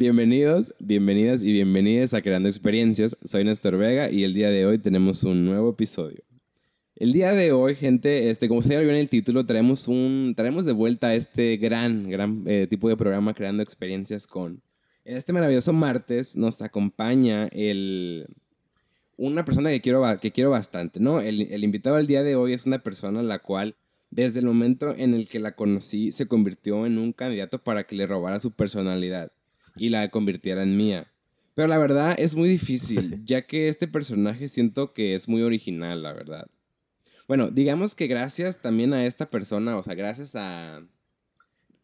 Bienvenidos, bienvenidas y bienvenidas a Creando Experiencias. Soy Néstor Vega y el día de hoy tenemos un nuevo episodio. El día de hoy, gente, este, como ustedes vio en el título, traemos, un, traemos de vuelta este gran, gran eh, tipo de programa Creando Experiencias con. En este maravilloso martes nos acompaña el, una persona que quiero, que quiero bastante, ¿no? El, el invitado del día de hoy es una persona la cual desde el momento en el que la conocí se convirtió en un candidato para que le robara su personalidad y la convirtiera en mía. Pero la verdad es muy difícil, ya que este personaje siento que es muy original, la verdad. Bueno, digamos que gracias también a esta persona, o sea, gracias a...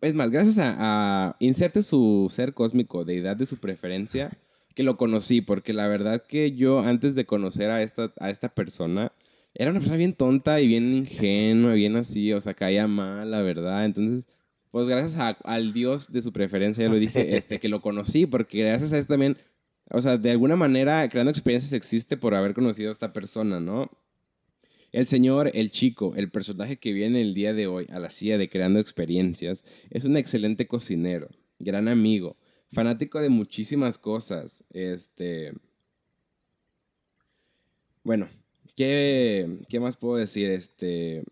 Es más, gracias a, a inserte su ser cósmico, deidad de su preferencia, que lo conocí, porque la verdad que yo antes de conocer a esta, a esta persona, era una persona bien tonta y bien ingenua, bien así, o sea, caía mal, la verdad. Entonces, pues gracias al Dios de su preferencia, ya lo dije, este, que lo conocí, porque gracias a eso también, o sea, de alguna manera, creando experiencias existe por haber conocido a esta persona, ¿no? El señor, el chico, el personaje que viene el día de hoy a la silla de Creando Experiencias, es un excelente cocinero, gran amigo, fanático de muchísimas cosas. Este. Bueno, ¿qué, qué más puedo decir? Este.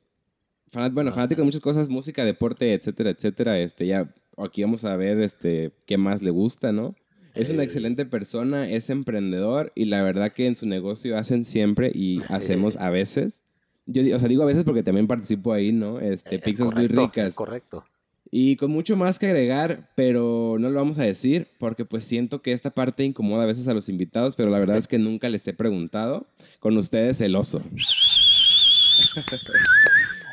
Bueno, fanático de muchas cosas, música, deporte, etcétera, etcétera. Este, ya aquí vamos a ver este, qué más le gusta, ¿no? Es una excelente persona, es emprendedor y la verdad que en su negocio hacen siempre y hacemos a veces yo, o sea, digo a veces porque también participo ahí, ¿no? Este, pizzas muy ricas. Es correcto. Y con mucho más que agregar, pero no lo vamos a decir porque pues siento que esta parte incomoda a veces a los invitados, pero la verdad es que nunca les he preguntado. Con ustedes el oso.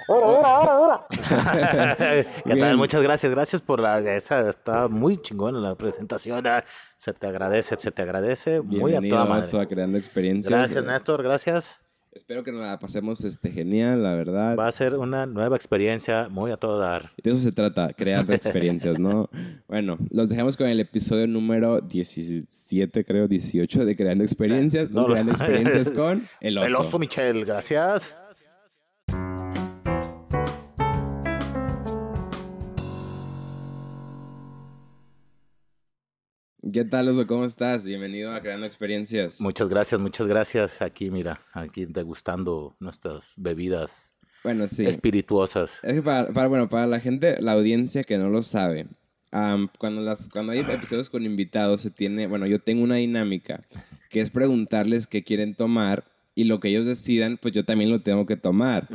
Ahora, ahora, ahora, ¿Qué tal? Muchas gracias, gracias por la esa está muy chingona la presentación. Ah, se te agradece, se te agradece muy a toda madre. a creando experiencias. Gracias, Néstor, gracias. Espero que nos la pasemos este, genial, la verdad. Va a ser una nueva experiencia muy a todo dar. De eso se trata, crear experiencias, ¿no? bueno, los dejamos con el episodio número 17, creo, 18 de Creando Experiencias. No, Creando Experiencias con el oso. El oso Michel, gracias. ¿Qué tal, Oso? ¿Cómo estás? Bienvenido a Creando Experiencias. Muchas gracias, muchas gracias. Aquí, mira, aquí degustando nuestras bebidas bueno, sí. espirituosas. Es que para, bueno, para la gente, la audiencia que no lo sabe, cuando, las, cuando hay episodios con invitados, se tiene, bueno, yo tengo una dinámica que es preguntarles qué quieren tomar y lo que ellos decidan, pues yo también lo tengo que tomar.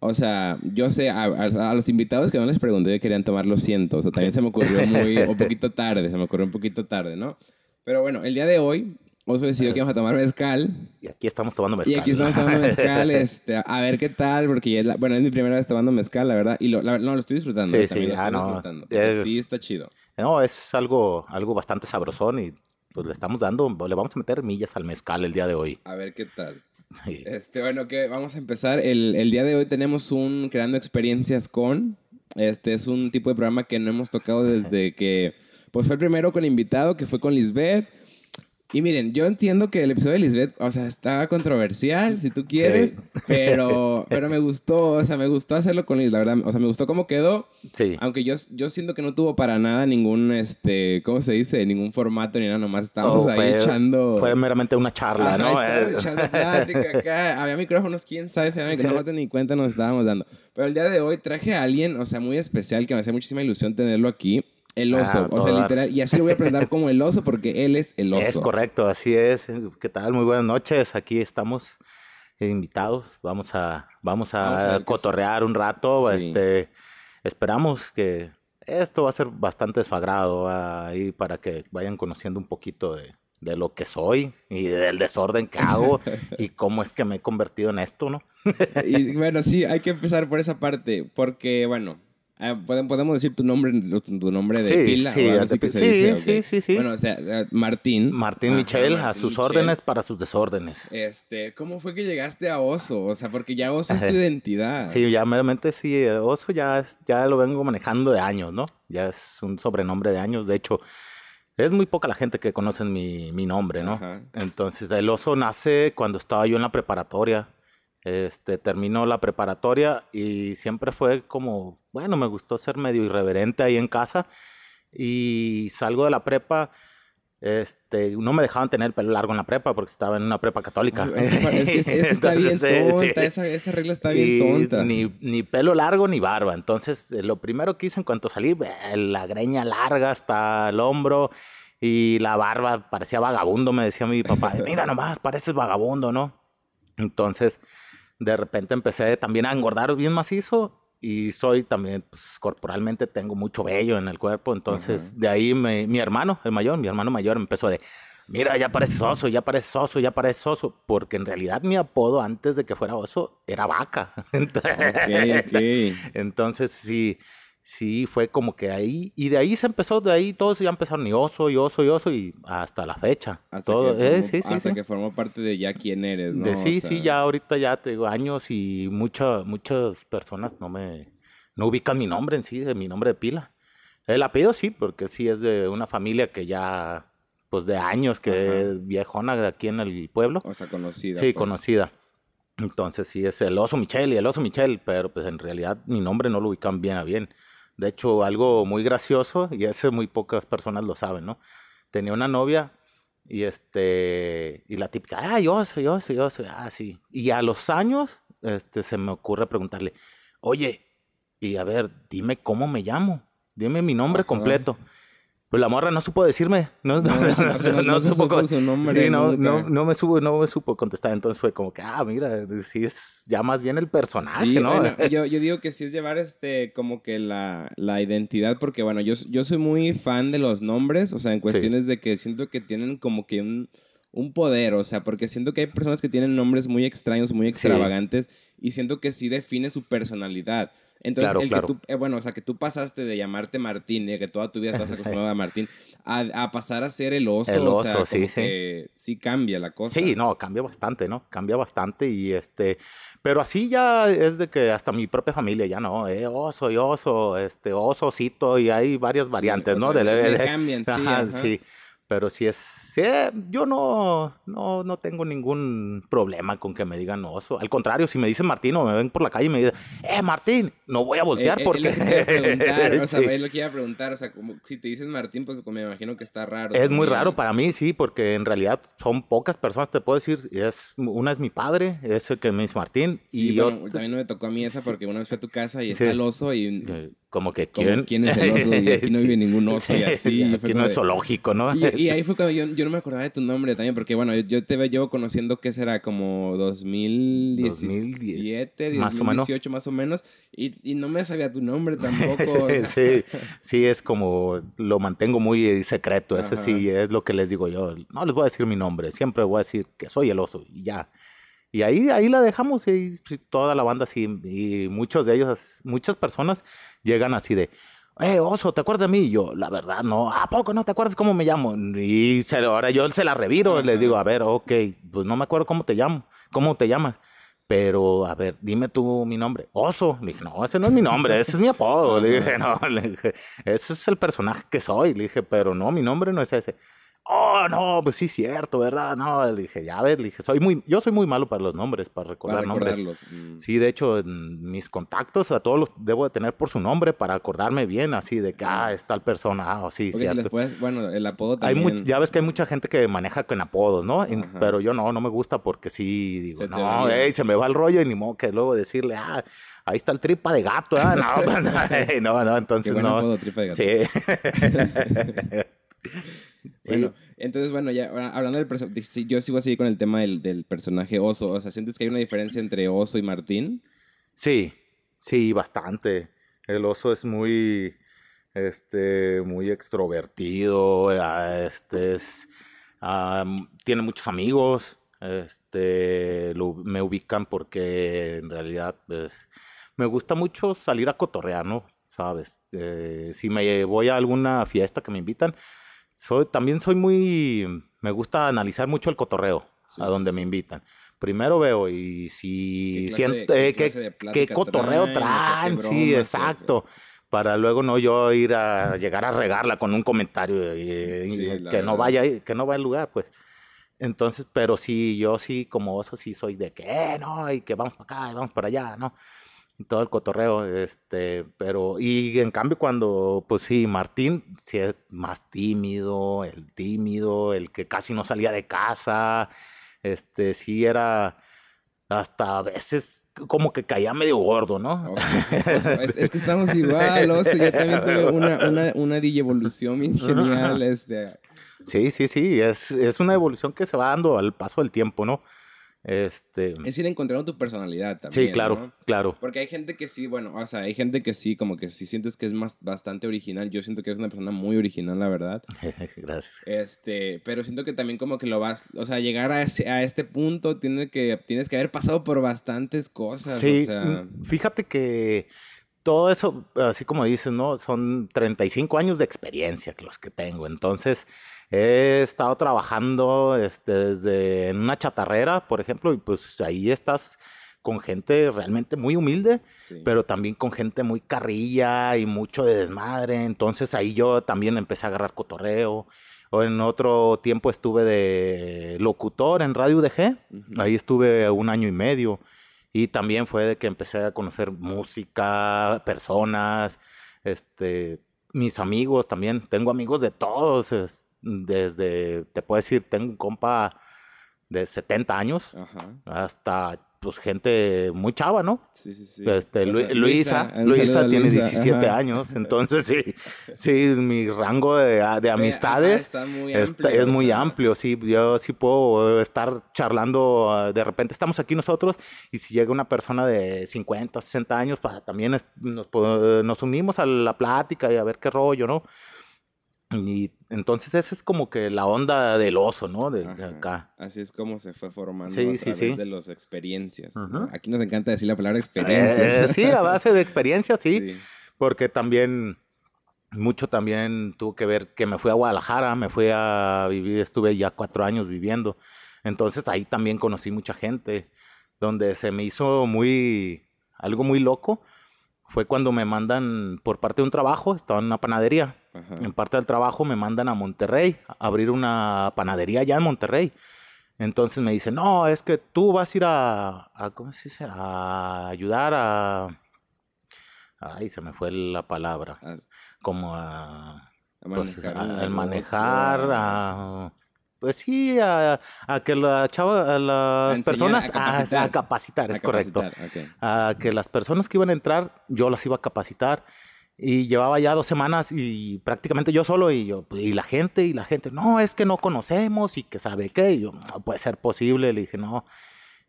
O sea, yo sé, a, los invitados que no les pregunté que querían tomar, lo siento. O sea, también se me ocurrió muy, un poquito tarde, se me ocurrió un poquito tarde, ¿no? Pero bueno, el día de hoy, Oso decidió que vamos a tomar mezcal. Y aquí estamos tomando mezcal. Y aquí estamos tomando mezcal, este, a ver qué tal, porque es bueno, es mi primera vez tomando mezcal, la verdad, y lo, no, lo estoy disfrutando. Sí, sí, ah, no. sí, está chido. No, es algo, algo bastante sabrosón y pues le estamos dando, le vamos a meter millas al mezcal el día de hoy. A ver qué tal. Este, bueno, que vamos a empezar. El, el, día de hoy tenemos un Creando Experiencias con. Este es un tipo de programa que no hemos tocado desde que. Pues fue el primero con invitado, que fue con Lisbeth. Y miren, yo entiendo que el episodio de Lisbeth, o sea, está controversial, si tú quieres, pero, pero me gustó, o sea, me gustó hacerlo con Liz, la verdad, o sea, me gustó cómo quedó. Sí. Aunque yo, yo siento que no tuvo para nada ningún, este, ¿cómo se dice? Ningún formato ni nada, nomás estábamos oh, ahí echando... Fue meramente una charla, ¿no? Eh. echando plática acá, había micrófonos, quién sabe, se había que no ni cuenta nos estábamos dando. Pero el día de hoy traje a alguien, o sea, muy especial, que me hacía muchísima ilusión tenerlo aquí. El oso, ah, o sea, literal. Y así lo voy a presentar como el oso porque él es el oso. Es correcto, así es. ¿Qué tal? Muy buenas noches. Aquí estamos invitados. Vamos a, vamos a, cotorrear un rato. Este, esperamos que esto va a ser bastante desfagrado ahí para que vayan conociendo un poquito de, de lo que soy y del desorden que hago y cómo es que me he convertido en esto, ¿no? y bueno, sí, hay que empezar por esa parte, porque bueno, Ah, podemos decir tu nombre, tu nombre de pila sí, o algo que se dice, sí, sí, sí, Bueno, o sea, eh, Martín. Martín Michel, a sus órdenes para sus desórdenes. Este, ¿cómo fue que llegaste a Oso? O sea, porque ya Oso es tu identidad. Sí, ya meramente sí, Oso ya, ya lo vengo manejando de años, ¿no? Ya es un sobrenombre de años. De hecho, es muy poca la gente que conoce mi, mi nombre, ¿no? Entonces, el Oso nace cuando estaba yo en la preparatoria. Este, terminó la preparatoria y siempre fue como, bueno, me gustó ser medio irreverente ahí en casa y salgo de la prepa este, no me dejaban tener el pelo largo en la prepa porque estaba en una prepa católica. Es que, está bien tonta, Esa, esa, regla está bien tonta. Ni, ni, pelo largo ni barba. Entonces, eh, lo primero que hice en cuanto salí, la greña larga hasta el hombro y la barba parecía vagabundo, me decía mi papá. Mira nomás, pareces vagabundo, ¿no? Entonces, de repente empecé también a engordar bien macizo y soy también, pues, corporalmente tengo mucho vello en el cuerpo, entonces de ahí mi hermano, el mayor, mi hermano mayor empezó de, mira, ya pareces oso, ya pareces oso, ya pareces oso, porque en realidad mi apodo antes de que fuera oso era vaca. Entonces, sí, sí, fue como que ahí, y de ahí se empezó, de ahí todos ya empezaron y oso, y oso, y oso, y hasta la fecha. Hasta, Todo, que, eh, formó, hasta que formó parte de ya quién eres, ¿no? De, sí, sí, ya ahorita ya tengo años y muchas muchas personas no me, no ubican mi nombre en sí, de mi nombre de pila. El apellido sí, porque sí es de una familia que ya, pues de años, que es viejona de aquí en el pueblo. O sea, conocida. Sí, pues. conocida. Entonces sí es el oso Michel y el oso Michel, pero pues en realidad mi nombre no lo ubican bien a bien. De hecho, algo muy gracioso, y eso muy pocas personas lo saben, ¿no? Tenía una novia y este, y la típica, ah, yo soy, yo soy, yo soy, ah, sí. Y a los años, este, se me ocurre preguntarle, oye, y a ver, dime cómo me llamo, dime mi nombre completo. Pues la morra no supo decirme, no, no, no, no supo su nombre. Sí, no, no, me supo, no me supo contestar. Entonces fue como que, ah, mira, sí es ya más bien el personaje, sí, ¿no? Bueno, yo, yo digo que sí es llevar este como que la, la identidad, porque bueno, yo, yo soy muy fan de los nombres, o sea, en cuestiones de que siento que tienen como que un, un poder, o sea, porque siento que hay personas que tienen nombres muy extraños, muy extravagantes, y siento que sí define su personalidad. Entonces, el que tú, eh, bueno, o sea, que tú pasaste de llamarte Martín, eh, que toda tu vida estás acostumbrado a Martín, a, pasar a ser el oso. El oso, o sea, sí, sí. sí cambia la cosa. Sí, no, cambia bastante, ¿no? Cambia bastante y este, pero así ya es de que hasta mi propia familia ya no, eh, oso y oso, este, oso, osito, y hay varias variantes, ¿no? de, cambian, sí. sí. Pero si es, sí, yo no, no, no tengo ningún problema con que me digan oso. Al contrario, si me dicen Martín o me ven por la calle y me dicen, eh, Martín, no voy a voltear porque... o sea, es lo que iba a preguntar, o sea, como, si te dicen Martín, pues me imagino que está raro. Es muy raro para mí, sí, porque en realidad son pocas personas, te puedo decir, es, una es mi padre, es el que me dice Martín, y yo... también no me tocó a mí esa porque una vez fui a tu casa y está el oso y... Eh, como que, ¿quién? ¿Quién es el oso? Y aquí no vive ningún oso y así. aquí no es zoológico, ¿no? Y, ahí fue cuando yo, yo, no me acordaba de tu nombre también, porque bueno, yo te llevo conociendo que será como 2017, 2018 más o menos, más o menos y, y, no me sabía tu nombre tampoco. sí, sí, es como lo mantengo muy secreto, ese sí es lo que les digo yo. No les voy a decir mi nombre, siempre voy a decir que soy el oso y ya. Y ahí, ahí la dejamos y toda la banda así, y muchos de ellos, muchas personas llegan así de, eh, oso, ¿te acuerdas de mí? Y yo, la verdad, no, ¿a poco no te acuerdas cómo me llamo? Y se, ahora yo se la reviro, les digo, a ver, ok, pues no me acuerdo cómo te llamo, cómo te llamas. Pero, a ver, dime tú mi nombre. Oso. Le dije, no, ese no es mi nombre, ese es mi apodo. Le dije, no, le dije, ese es el personaje que soy. Le dije, pero no, mi nombre no es ese oh, no, pues sí, cierto, ¿verdad? No, le dije, ya ves, le dije, soy muy, yo soy muy malo para los nombres, para recordar nombres. Mm. Sí, de hecho, en mis contactos a todos los debo de tener por su nombre para acordarme bien, así de que, ah, es tal persona, ah, sí, cierto. bueno, el apodo también. Hay ya ves que hay mucha gente que maneja con apodos, ¿no? Pero yo no, no me gusta porque sí, digo, no, ey, se me va el rollo y ni modo que luego decirle, ah, ahí está el tripa de gato, ¿eh? no, no, no, entonces no. Apodo, tripa de gato. Sí. Bueno, entonces, bueno, ya hablando del personaje, yo sigo así con el tema del, del, personaje oso. O sea, ¿sientes que hay una diferencia entre oso y Martín? Sí, sí, bastante. El oso es muy, este, muy extrovertido, ah, este, es, tiene muchos amigos, este, me ubican porque en realidad pues, me gusta mucho salir a cotorrear, ¿no? ¿Sabes? Eh, si me voy a alguna fiesta que me invitan, soy, también soy muy, me gusta analizar mucho el cotorreo a donde me invitan. Primero veo y si siento eh, qué, cotorreo traen, sí, exacto. Para luego no yo ir a llegar a regarla con un comentario y, que no vaya que no vaya al lugar, pues. Entonces, pero sí, yo sí, como eso sí soy de que, eh, no, y que vamos para acá, y vamos para allá, ¿no? Todo el cotorreo, este, pero, y en cambio cuando, pues sí, Martín sí es más tímido, el tímido, el que casi no salía de casa, este, sí era hasta a veces como que caía medio gordo, ¿no? es, que estamos igual, o yo también tuve una, una, una evolución genial, este... Sí, sí, sí, es, es una evolución que se va dando al paso del tiempo, ¿no? Este... Es ir encontrando tu personalidad también. Sí, claro, claro. Porque hay gente que sí, bueno, o sea, hay gente que sí, como que si sientes que es más bastante original. Yo siento que eres una persona muy original, la verdad. Gracias. Este, pero siento que también como que lo vas, o sea, llegar a, ese, a este punto tiene que, tienes que haber pasado por bastantes cosas. Sí, mm, fíjate que todo eso, así como dices, ¿no? Son 35 años de experiencia los que tengo. Entonces, He estado trabajando este, desde en una chatarrera, por ejemplo, y pues ahí estás con gente realmente muy humilde, pero también con gente muy carrilla y mucho de desmadre. Entonces ahí yo también empecé a agarrar cotorreo. O en otro tiempo estuve de locutor en Radio UDG. Ahí estuve un año y medio. Y también fue de que empecé a conocer música, personas, este, mis amigos también. Tengo amigos de todos desde, te puedo decir, tengo un compa de 70 años hasta pues gente muy chava, ¿no? Sí, sí, sí. Este, Luisa, Luisa, tiene 17 años, entonces sí, sí, mi rango de, de amistades muy amplio, es muy amplio, sí, yo sí puedo estar charlando, de repente estamos aquí nosotros y si llega una persona de 50, 60 años, pues también nos, nos unimos a la plática y a ver qué rollo, ¿no? Y entonces esa es como que la onda del oso, ¿no? De, acá. Así es como se fue formando a través de las experiencias. Aquí nos encanta decir la palabra experiencias. Eh, sí, a base de experiencias, sí, Porque también, mucho también tuvo que ver que me fui a Guadalajara, me fui a vivir, estuve ya cuatro años viviendo. Entonces ahí también conocí mucha gente, donde se me hizo muy, algo muy loco fue cuando me mandan por parte de un trabajo, estaba en una panadería. En parte del trabajo me mandan a Monterrey, a abrir una panadería allá en Monterrey. Entonces me dicen, no, es que tú vas a ir a, ¿cómo se dice? A ayudar a... Ay, se me fue la palabra. Como a... a pues, manejar, a pues sí, a, que la chava, a las personas, a capacitar, es correcto. A que las personas que iban a entrar, yo las iba a capacitar. Y llevaba ya dos semanas y prácticamente yo solo y yo, y la gente, y la gente, no, es que no conocemos y que sabe qué. Y yo, no puede ser posible. Le dije, no.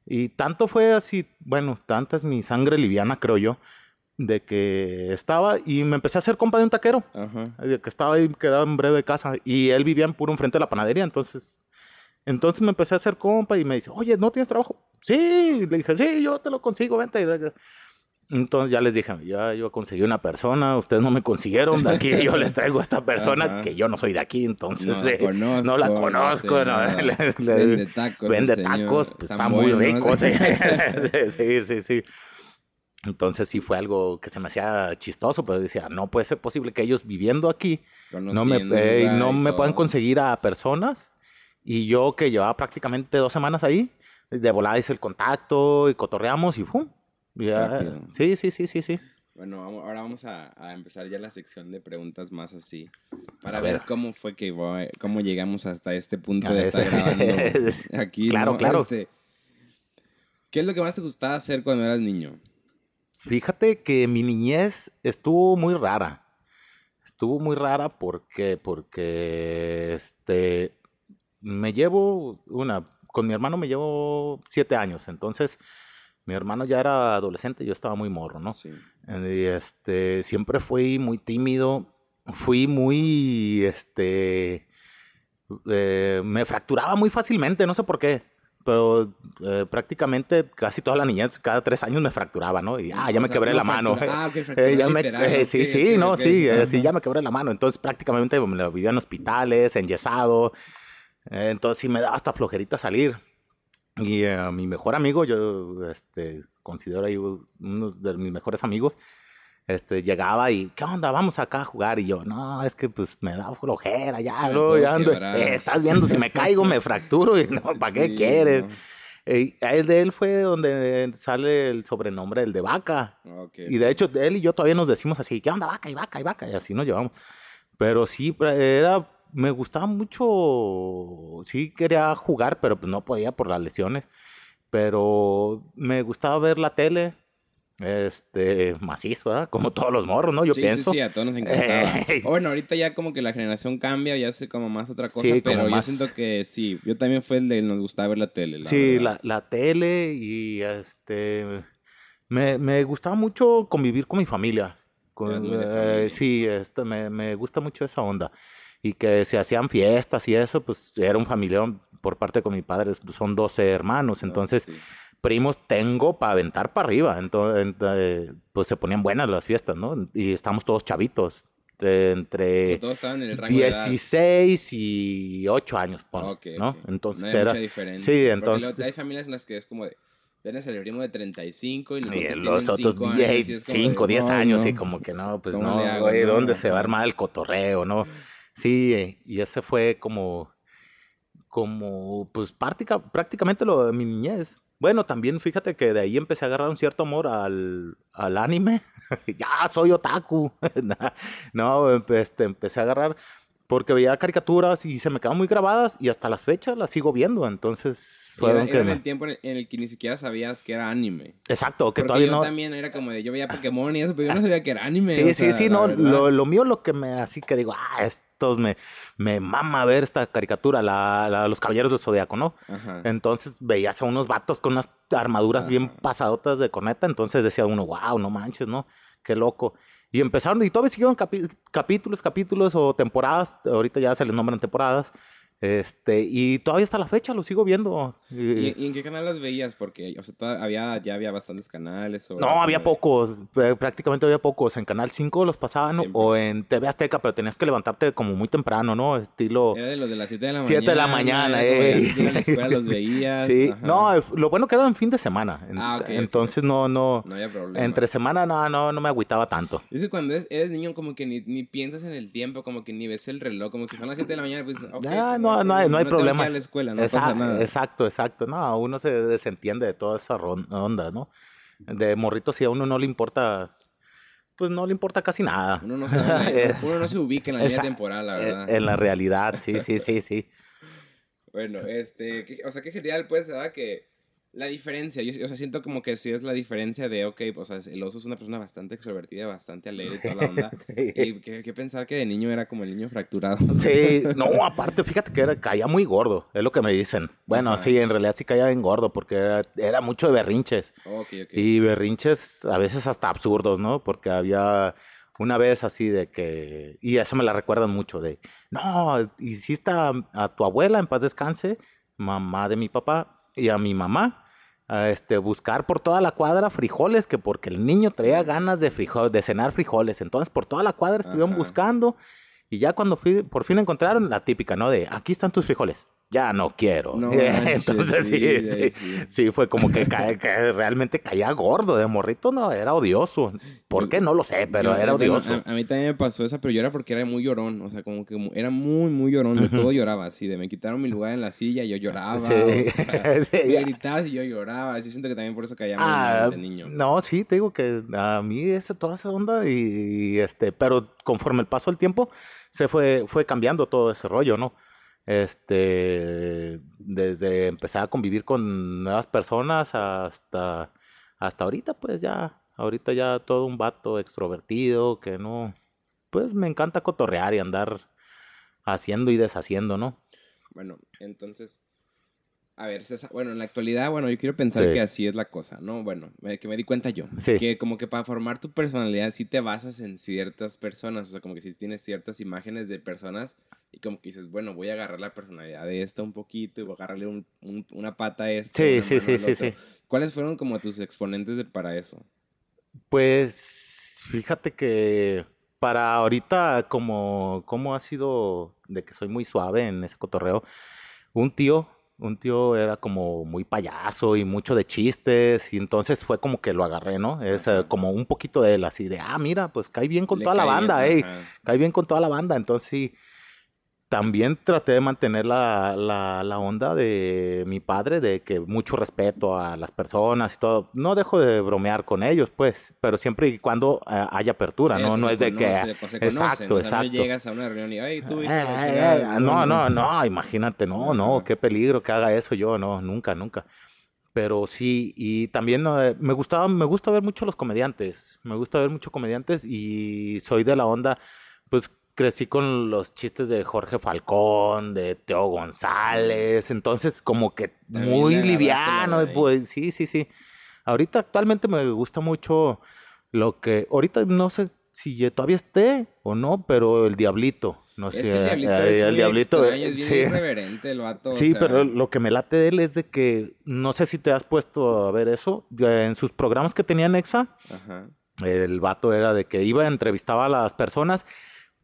Y tanto fue así, bueno, tanta es mi sangre liviana, creo yo, de que estaba y me empecé a hacer compa de un taquero. De que estaba ahí, quedaba en breve casa. Y él vivía en puro enfrente de la panadería. Entonces, entonces me empecé a hacer compa y me dice, oye, ¿no tienes trabajo? Sí. Le dije, sí, yo te lo consigo, vente. Entonces ya les dije, ya yo conseguí una persona, ustedes no me consiguieron, de aquí yo les traigo a esta persona que yo no soy de aquí, entonces no, eh, no la conozco. vende tacos. Vende tacos, pues, está, muy rico. sí, sí, sí. Entonces sí fue algo que se me hacía chistoso, pero decía, no puede ser posible que ellos viviendo aquí no me, eh, no me puedan conseguir a personas y yo que llevaba prácticamente dos semanas ahí, de volada hice el contacto y cotorreamos y ¡pum! sí, sí, sí, sí, sí. Bueno, ahora vamos a, empezar ya la sección de preguntas más así. Para ver. cómo fue que cómo llegamos hasta este punto de estar grabando aquí. Claro, claro. Este, ¿Qué es lo que más te gustaba hacer cuando eras niño? Fíjate que mi niñez estuvo muy rara. Estuvo muy rara porque, porque este, me llevo una, con mi hermano me llevo siete años, entonces mi hermano ya era adolescente, yo estaba muy morro, ¿no? Sí. Y este, siempre fui muy tímido, fui muy, este, eh, me fracturaba muy fácilmente, no sé por qué pero eh, prácticamente casi toda la niñez, cada tres años me fracturaba, ¿no? Y ah, ya me quebré la mano. Ah, ok, eh, ya me, eh, sí, sí, no, sí, sí, ya me quebré la mano. Entonces prácticamente me lo vivía en hospitales, enyesado. entonces sí me daba hasta flojerita salir. Y mi mejor amigo, yo este, considero ahí uno de mis mejores amigos, este, llegaba y, ¿qué onda? Vamos acá a jugar. Y yo, no, es que pues me da flojera, ya, ya ando, eh, estás viendo, si me caigo me fracturo y no, ¿para qué quieres? el de él fue donde sale el sobrenombre, el de vaca. Y de hecho, él y yo todavía nos decimos así, ¿qué onda, vaca y vaca y vaca? Y así nos llevamos. Pero sí, era, me gustaba mucho, sí quería jugar, pero pues no podía por las lesiones. Pero me gustaba ver la tele, este, macizo, ¿verdad? Como todos los morros, ¿no? Yo pienso. Sí, sí, a todos nos encantaba. bueno, ahorita ya como que la generación cambia, ya hace como más otra cosa, pero yo siento que sí, yo también fue el de nos gustaba ver la tele. sí, la, la, tele y este, me, me, gustaba mucho convivir con mi familia. Eh, sí, este, me, me gusta mucho esa onda. Y que se hacían fiestas y eso, pues era un familiar por parte con mi padre, son 12 hermanos, entonces primos tengo para aventar para arriba. Entonces, eh, pues se ponían buenas las fiestas, ¿no? Y estamos todos chavitos. entre todos estaban en el rango 16 y 8 años, ¿no? Entonces no hay era... mucha diferencia. Sí, entonces... hay familias en las que es como de... Tienes el ritmo de 35 y los, y los otros 10, 5, 10 años y como que no, pues no, güey, ¿dónde se va a armar el cotorreo, no? Sí, y ese fue como, como, pues prácticamente lo de mi niñez. Bueno, también fíjate que de ahí empecé a agarrar un cierto amor al, al anime. ya soy otaku. no, este, empecé a agarrar porque veía caricaturas y se me quedaban muy grabadas y hasta las fechas las sigo viendo. Entonces fueron era, el tiempo en el que ni siquiera sabías que era anime. Exacto, que todavía yo también era como de yo veía Pokémon y eso, pero yo no sabía que era anime. Sí, sí, sí, no, lo, lo, mío lo que me así que digo, ah, estos me, me mama ver esta caricatura, la, los Caballeros del Zodiaco, ¿no? Entonces veías a unos vatos con unas armaduras bien pasadotas de corneta, entonces decía uno, wow, no manches, ¿no? Qué loco. Y empezaron, y todavía siguieron capítulos, capítulos o temporadas, ahorita ya se les nombran temporadas, este, y todavía hasta la fecha lo sigo viendo. ¿Y, en qué canal las veías? Porque, o sea, había, ya había bastantes canales. no, había pocos, prácticamente había pocos. En Canal 5 los pasaban o en TV Azteca, pero tenías que levantarte como muy temprano, ¿no? Estilo... Era de los de las 7 de la mañana. 7 de la mañana, eh. la escuela los veías. Sí, no, lo bueno que era en fin de semana. Ah, Entonces no, no... No había problema. Entre semana no, no, no me agüitaba tanto. Dice cuando eres, niño como que ni, ni, piensas en el tiempo, como que ni ves el reloj, como que son las 7 de la mañana, pues... Okay, no, no hay, no hay problema. la escuela, no exacto, pasa nada. Exacto, exacto. No, uno se desentiende de toda esa onda, ¿no? De morrito, si a uno no le importa, pues no le importa casi nada. Uno no, uno no se ubica en la línea temporal, la verdad. En, la realidad, sí, sí, sí, sí. bueno, este, o sea, qué genial, pues, ¿verdad? Que la diferencia, yo o sea, siento como que sí es la diferencia de, ok, pues, o sea, el oso es una persona bastante extrovertida, bastante alegre y toda la onda. Y que, pensar que de niño era como el niño fracturado. Sí, no, aparte, fíjate que era, caía muy gordo, es lo que me dicen. Bueno, sí, en realidad sí caía bien gordo porque era, mucho de berrinches. Okay, okay. Y berrinches a veces hasta absurdos, ¿no? Porque había una vez así de que, y eso me la recuerdan mucho, de, no, hiciste a, a tu abuela en paz descanse, mamá de mi papá, y a mi mamá a este, buscar por toda la cuadra frijoles, que porque el niño traía ganas de, frijol, de cenar frijoles. Entonces por toda la cuadra estuvieron buscando y ya cuando por fin encontraron la típica, ¿no? De aquí están tus frijoles ya no quiero. Entonces sí, sí, sí, fue como que, realmente caía gordo de morrito, no, era odioso. ¿Por qué? No lo sé, pero era odioso. A, mí también me pasó esa, pero yo era porque era muy llorón, o sea, como que era muy, muy llorón, de todo lloraba, así, de me quitaron mi lugar en la silla, yo lloraba, sí. me gritabas y yo lloraba, yo siento que también por eso caía muy ah, de niño. No, sí, te digo que a mí esa, toda esa onda y, este, pero conforme el paso del tiempo se fue, fue cambiando todo ese rollo, ¿no? Este, desde empezar a convivir con nuevas personas hasta, hasta ahorita, pues ya, ahorita ya todo un vato extrovertido que no, pues me encanta cotorrear y andar haciendo y deshaciendo, ¿no? Bueno, entonces, a ver, César, bueno, en la actualidad, bueno, yo quiero pensar que así es la cosa, ¿no? Bueno, que me di cuenta yo. Que como que para formar tu personalidad sí te basas en ciertas personas, o sea, como que si tienes ciertas imágenes de personas y como que dices, bueno, voy a agarrar la personalidad de esta un poquito y voy a agarrarle un, una pata a esta. Sí, sí, sí, sí, sí. ¿Cuáles fueron como tus exponentes de, para eso? Pues, fíjate que para ahorita, como, como ha sido de que soy muy suave en ese cotorreo, un tío un tío era como muy payaso y mucho de chistes y entonces fue como que lo agarré, ¿no? Es eh, como un poquito de él, así de, ah, mira, pues cae bien con toda la banda, eh, cae bien con toda la banda, entonces sí. También traté de mantener la, la, la, onda de mi padre, de que mucho respeto a las personas y todo. No dejo de bromear con ellos, pues, pero siempre y cuando eh, haya apertura, ¿no? No es de que... Pues, exacto, exacto. No llegas a una reunión y, ay, tú... no, no, no, imagínate, no, no, qué peligro que haga eso yo, no, nunca, nunca. Pero sí, y también eh, me gustaba, me gusta ver mucho los comediantes, me gusta ver mucho comediantes y soy de la onda, pues crecí con los chistes de Jorge Falcón, de Teo González, entonces como que muy liviano, pues sí, sí, sí. Ahorita actualmente me gusta mucho lo que, ahorita no sé si todavía esté o no, pero el Diablito. No sé, el Diablito, es, sí. irreverente el vato. Sí, pero lo que me late de él es de que, no sé si te has puesto a ver eso, en sus programas que tenía Nexa, el vato era de que iba, entrevistaba a las personas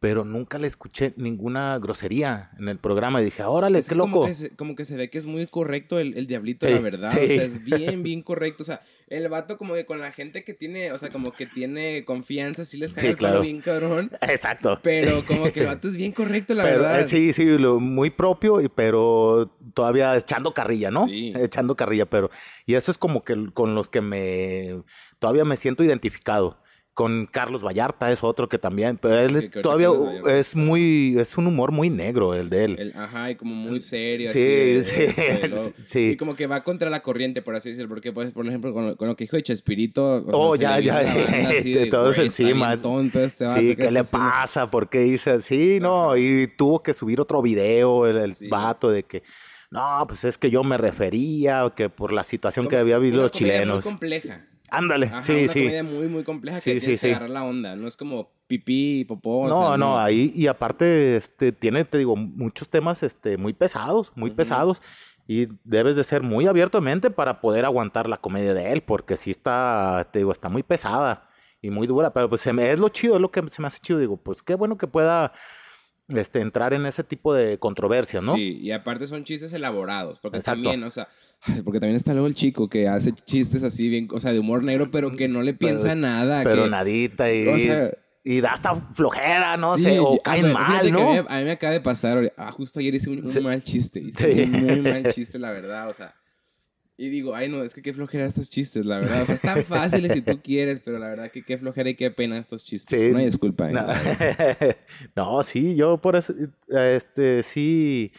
pero nunca le escuché ninguna grosería en el programa y dije, órale, qué loco. Como que, se, como que, se, ve que es muy correcto el, el diablito, la verdad. O sea, es bien, bien correcto. O sea, el vato como que con la gente que tiene, o sea, como que tiene confianza, sí les cae el claro. bien cabrón. Exacto. Pero como que el vato es bien correcto, la verdad. Eh, sí, sí, lo, muy propio, pero todavía echando carrilla, ¿no? Sí. Echando carrilla, pero... Y eso es como que con los que me... Todavía me siento identificado con Carlos Vallarta es otro que también, pero él todavía es muy, es un humor muy negro el de él. ajá, y como muy serio. Sí, sí, sí. Y como que va contra la corriente, por así decirlo, porque pues, por ejemplo, con, lo que dijo de Chespirito. oh, ya, ya, de, todos encima. este sí, ¿qué, le pasa? ¿Por qué dice así? No, y tuvo que subir otro video el, vato de que... No, pues es que yo me refería, que por la situación que había habido los chilenos. Muy compleja. Ándale, sí, sí. Es una muy, muy compleja que tienes que agarrar la onda. No es como pipí, popó. No, no, ahí, y aparte, este, tiene, te digo, muchos temas, este, muy pesados, muy pesados. Y debes de ser muy abierto de mente para poder aguantar la comedia de él, porque sí está, te digo, está muy pesada y muy dura. Pero pues se me, es lo chido, es lo que se me hace chido. Digo, pues qué bueno que pueda este, entrar en ese tipo de controversia, ¿no? Sí, y aparte son chistes elaborados, porque también, o sea, porque también está luego el chico que hace chistes así bien, o sea, de humor negro, pero que no le piensa nada. Pero nadita y... y da hasta flojera, no sé, o caen mal, ¿no? A mí, me acaba de pasar, ah, justo ayer hice un, mal chiste, hice un muy mal chiste, la verdad, o sea, y digo, ay no, es que qué flojera estos chistes, la verdad, o sea, están fáciles si tú quieres, pero la verdad que qué flojera y qué pena estos chistes, sí. no hay disculpa. ¿eh? No. no, sí, yo por eso, este, sí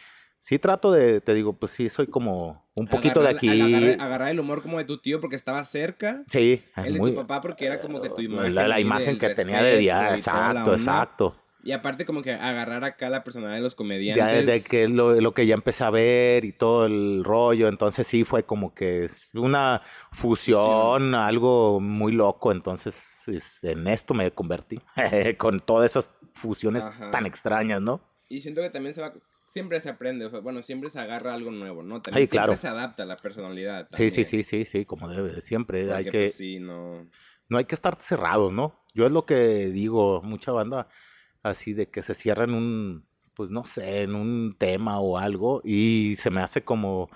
sí trato de, te digo, pues sí, soy como un poquito de aquí. Agarrar, el humor como de tu tío porque estaba cerca. Sí. El de tu papá porque era como que tu imagen. La, imagen que tenía de día, exacto, exacto. Y aparte como que agarrar acá la personalidad de los comediantes. Ya desde que lo, lo, que ya empecé a ver y todo el rollo, entonces sí fue como que una fusión, algo muy loco, entonces en esto me convertí, con todas esas fusiones tan extrañas, ¿no? Y siento que también se va siempre se aprende, o sea, bueno, siempre se agarra algo nuevo, ¿no? También siempre se adapta a la personalidad. Sí, sí, sí, sí, sí, como debe, siempre hay que... Pues, sí, no... No hay que estar cerrados, ¿no? Yo es lo que digo, mucha banda así de que se cierra en un, pues no sé, en un tema o algo y se me hace como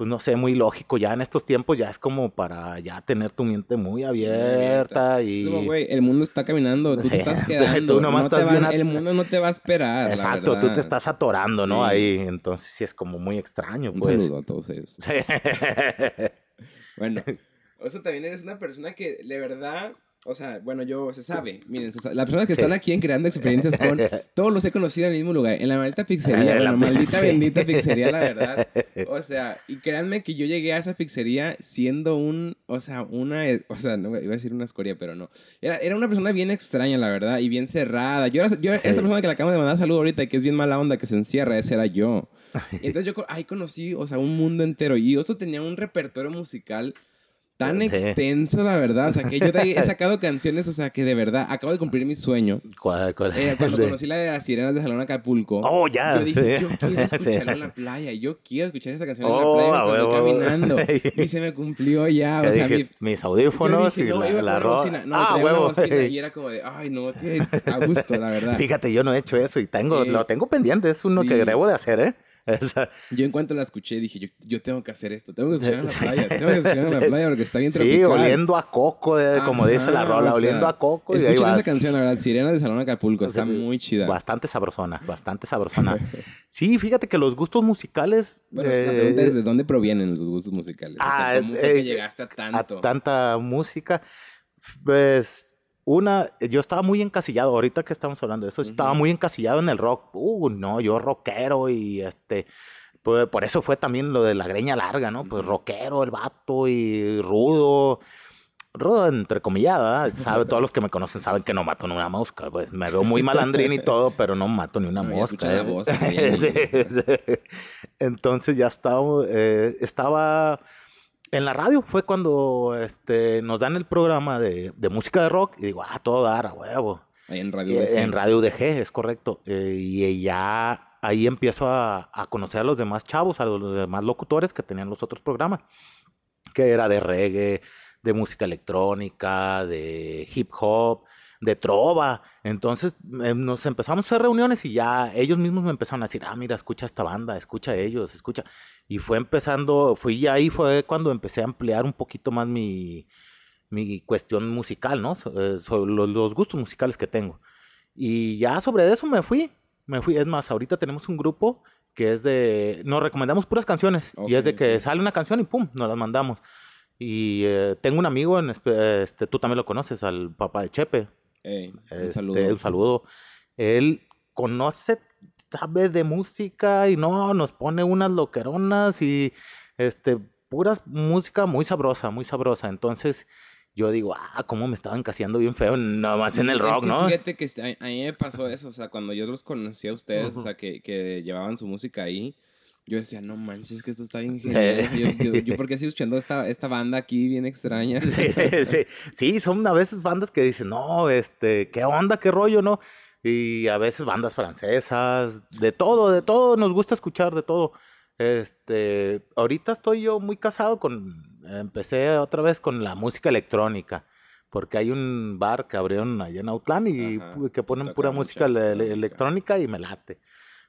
pues no sé, muy lógico. Ya en estos tiempos ya es como para ya tener tu mente muy abierta y... Güey, el mundo está caminando, tú te estás quedando. El mundo no te va a esperar, Exacto, tú te estás atorando, ¿no? Ahí, entonces sí es como muy extraño, Un pues. saludo a todos ellos. bueno, eso también eres una persona que de verdad o sea, bueno, yo, se sabe, miren, se las personas que están aquí en Creando Experiencias con, todos los he conocido en el mismo lugar, en la maldita pizzería, la maldita bendita pizzería, la verdad. O sea, y créanme que yo llegué a esa pizzería siendo un, o sea, una, o sea, no iba a decir una escoria, pero no. Era, era una persona bien extraña, la verdad, y bien cerrada. Yo, era, yo esta persona que le acabo de mandar saludo ahorita, que es bien mala onda, que se encierra, ese era yo. Y entonces yo ahí conocí, o sea, un mundo entero, y yo eso tenía un repertorio musical tan extenso, la verdad. O sea, que yo he sacado canciones, o sea, que de verdad acabo de cumplir mi sueño. ¿Cuál, cuál? Eh, cuando conocí la de las sirenas de Salón Acapulco. Oh, ya. Yo dije, yo quiero escucharla en la playa. Yo quiero escuchar esa canción en la playa oh, cuando voy caminando. y se me cumplió ya. O sea, mis audífonos y la, la ropa. No, ah, huevo. y era como de, ay, no, qué a gusto, la verdad. Fíjate, yo no he hecho eso y tengo, lo tengo pendiente. Es uno que debo de hacer, ¿eh? Yo en cuanto la escuché dije, yo, yo, tengo que hacer esto, tengo que escuchar en la playa, tengo que escuchar en la playa porque está bien tropical. Sí, oliendo a coco, eh, como dice la rola, oliendo a coco. Escuchen esa canción, la verdad, Sirena de Salón Acapulco, está muy chida. Bastante sabrosona, bastante sabrosona. sí, fíjate que los gustos musicales... Bueno, eh, la pregunta es, ¿de dónde provienen los gustos musicales? o sea, ah, ¿cómo fue que eh, llegaste a tanto? A tanta música, pues una, yo estaba muy encasillado, ahorita que estamos hablando de eso, estaba muy encasillado en el rock. Uh, no, yo rockero y este, pues por eso fue también lo de la greña larga, ¿no? Pues rockero, el vato y rudo. Rudo entre comillas, Sabe, todos los que me conocen saben que no mato ni una mosca. Pues me veo muy malandrín y todo, pero no mato ni una mosca. ¿eh? Entonces ya estaba, eh, estaba en la radio fue cuando este, nos dan el programa de, música de rock y digo, ah, todo dar a huevo. Ahí en Radio UDG. En Radio UDG, es correcto. Eh, y ya ahí empiezo a, conocer a los demás chavos, a los demás locutores que tenían los otros programas, que era de reggae, de música electrónica, de hip hop, de trova. Entonces em, nos empezamos a hacer reuniones y ya ellos mismos me empezaron a decir, ah, mira, escucha esta banda, escucha a ellos, escucha. Y fue empezando, fui ahí, fue cuando empecé a ampliar un poquito más mi, mi cuestión musical, ¿no? Eh, sobre los, gustos musicales que tengo. Y ya sobre eso me fui, me fui. Es más, ahorita tenemos un grupo que es de, nos recomendamos puras canciones. y es de que sale una canción y pum, nos las mandamos. Y eh, tengo un amigo, en, este, tú también lo conoces, al papá de Chepe, un, este, saludo. un saludo. Él conoce, sabe de música y no, nos pone unas loqueronas y este, puras música muy sabrosa, muy sabrosa. Entonces, yo digo, ah, cómo me estaban casiando bien feo, nada más en el rock, ¿no? Fíjate que a, mí me pasó eso, o sea, cuando yo los conocí a ustedes, o sea, que, que llevaban su música ahí, yo decía, no manches, que esto está bien genial. Yo, yo, ¿por qué estoy escuchando esta, esta banda aquí bien extraña? Sí, sí, sí, son a veces bandas que dicen, no, este, qué onda, qué rollo, ¿no? Y a veces bandas francesas, de todo, de todo, nos gusta escuchar de todo. Este, ahorita estoy yo muy casado con, empecé otra vez con la música electrónica, porque hay un bar que abrieron allá en Autlán y que ponen pura música electrónica y me late.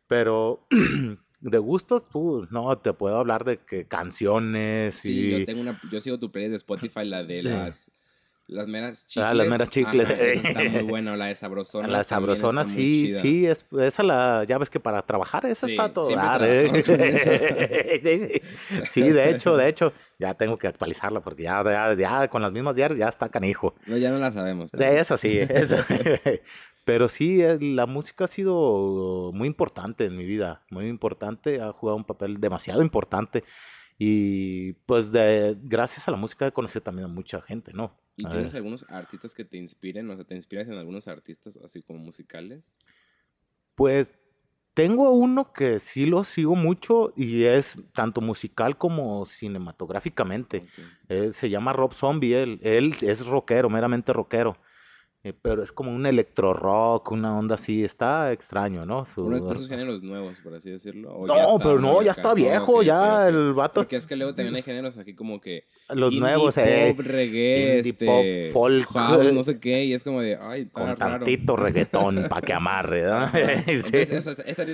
Pero de gusto, tú, no, te puedo hablar de que canciones sí, yo tengo una, yo sigo tu playlist de Spotify, la de las, las meras chicles. Ah, las meras chicles. está muy buena, la de Sabrosona. La Sabrosona, sí, sí, es, esa la, ya ves que para trabajar esa está todo dar, ¿eh? sí, de hecho, de hecho, ya tengo que actualizarla porque ya, ya, ya con las mismas diarios ya está canijo. No, ya no la sabemos. De eso sí, eso. Pero sí, eh, la música ha sido muy importante en mi vida, muy importante, ha jugado un papel demasiado importante. Y pues de, gracias a la música he conocido también a mucha gente, ¿no? ¿Y tienes algunos artistas que te inspiren? O sea, ¿te inspiras en algunos artistas así como musicales? Pues tengo uno que sí lo sigo mucho y es tanto musical como cinematográficamente. se llama Rob Zombie, él, él es rockero, meramente rockero. Eh, pero es como un electro rock, una onda así, está extraño, ¿no? Su, Uno de esos géneros nuevos, por así decirlo. no, pero no, ya está viejo, ya el vato. Porque es que luego también hay géneros aquí como que. Los nuevos, eh. Pop, reggae, indie este, pop, folk. No sé qué, y es como de, ay, está Con tantito reggaetón para que amarre, ¿no? sí. esta,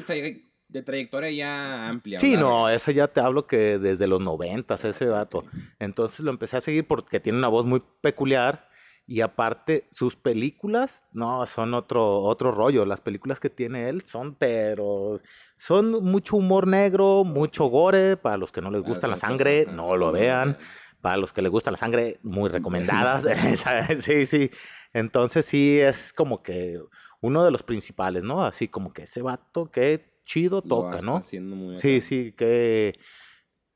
de trayectoria ya amplia. Sí, no, eso ya te hablo que desde los noventas, ese vato. Entonces lo empecé a seguir porque tiene una voz muy peculiar y aparte, sus películas, no, son otro, otro rollo. Las películas que tiene él son, pero son mucho humor negro, mucho gore. Para los que no les gusta la sangre, no lo vean. Para los que les gusta la sangre, muy recomendadas. sí, sí. Entonces sí, es como que uno de los principales, ¿no? Así como que ese vato, qué chido toca, ¿no? sí, sí, que,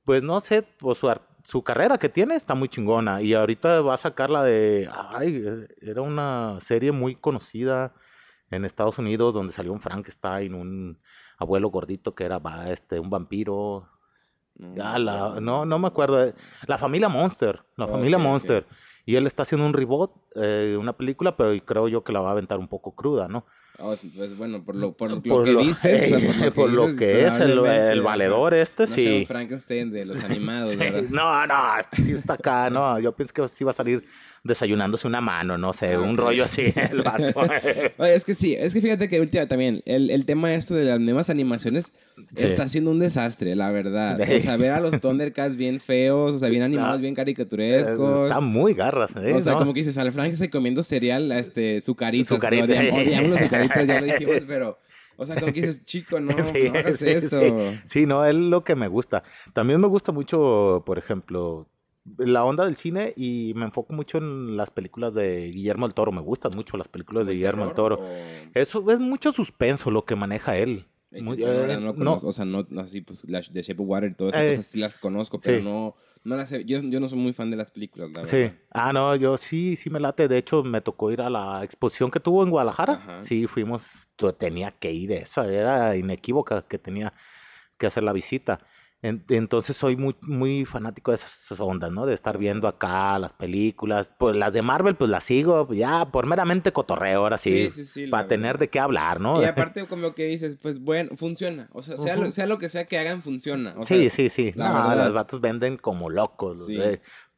pues no sé, pues su, su carrera que tiene está muy chingona. Y ahorita va a sacar la de. Ay, era una serie muy conocida en Estados Unidos donde salió un Frankenstein, un abuelo gordito que era este, un vampiro. No, la, no, no me acuerdo. La familia Monster. La familia Monster. Y él está haciendo un reboot, eh, una película, pero creo yo que la va a aventar un poco cruda, ¿no? Pues bueno, por lo, por lo, que dices, por lo que, es el, el valedor este, no sí. Frankenstein de los animados, ¿verdad? No, no, este sí está acá, no, yo pienso que sí va a salir desayunándose una mano, no sé, un rollo así, el vato. es que sí, es que fíjate que última también, el, el tema esto de las nuevas animaciones está siendo un desastre, la verdad. O sea, ver a los Thundercats bien feos, o sea, bien animados, bien caricaturescos. Está muy garras, ¿eh? O sea, como que dices, al Frank comiendo cereal, este, sucaritas. Sucaritas. ¿no? Odiamos los sucaritas, ya lo dijimos, pero... O sea, como que dices, chico, no, sí, no hagas esto. Sí. no, es lo que me gusta. También me gusta mucho, por ejemplo, la onda del cine y me enfoco mucho en las películas de Guillermo del Toro. Me gustan mucho las películas de Guillermo del Toro. Eso es mucho suspenso lo que maneja él. Eh, no, o sea, no así, pues, la, de Shape of Water y todas esas eh, cosas sí las conozco, pero no, no las yo, yo no soy muy fan de las películas, la Sí. Ah, no, yo sí, sí me late. De hecho, me tocó ir a la exposición que tuvo en Guadalajara. Sí, fuimos, tenía que ir, esa era inequívoca que tenía que hacer la visita. Entonces soy muy, muy fanático de esas ondas, ¿no? De estar viendo acá las películas. Pues las de Marvel, pues las sigo ya por meramente cotorreo, ahora sí. sí, sí, sí para tener de qué hablar, ¿no? Y aparte, como que dices, pues bueno, funciona. O sea, sea, lo, sea lo que sea que hagan, funciona. sí, sí, sí. no, los vatos venden como locos.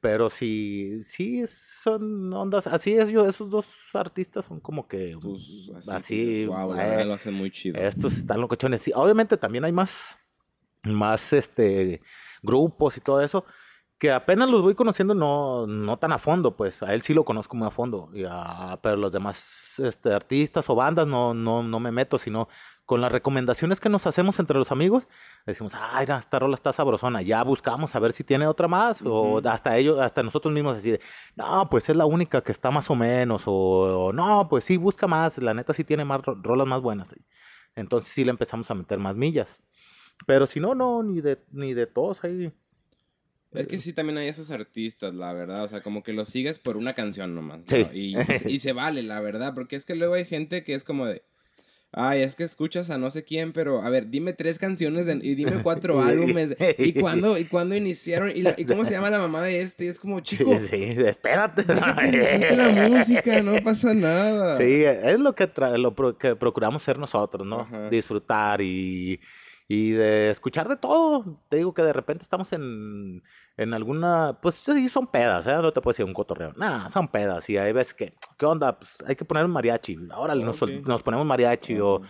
Pero sí, sí son ondas. Así es, yo, esos dos artistas son como que. Pues, así. wow, eh, lo hacen muy chido. Estos están locochones. Sí, obviamente también hay más más este, grupos y todo eso, que apenas los voy conociendo no, no tan a fondo, pues a él sí lo conozco muy a fondo, y pero los demás este, artistas o bandas no, no, no me meto, sino con las recomendaciones que nos hacemos entre los amigos, decimos, ay, esta rola está sabrosona, ya buscamos a ver si tiene otra más, o hasta ellos, hasta nosotros mismos deciden, no, pues es la única que está más o menos, o, no, pues sí, busca más, la neta sí tiene más rolas más buenas. Entonces sí le empezamos a meter más millas. Pero si no, no, ni de, ni de todos ahí. Es que sí, también hay esos artistas, la verdad. O sea, como que los sigues por una canción nomás. Sí. Y, y, se vale, la verdad. Porque es que luego hay gente que es como de. Ay, es que escuchas a no sé quién, pero a ver, dime tres canciones y dime cuatro álbumes. ¿Y cuándo, y cuándo iniciaron? ¿Y, ¿Y, cómo se llama la mamá de este? es como, chico. Sí, sí, espérate. la música, no pasa nada. Sí, es lo que, lo que procuramos ser nosotros, ¿no? Disfrutar y y de escuchar de todo. Te digo que de repente estamos en, en alguna, pues sí, son pedas, ¿eh? No te puedo decir un cotorreo. Nada, son pedas. Y hay veces que, ¿qué onda? Pues hay que poner un mariachi. Ahora nos, nos, ponemos mariachi o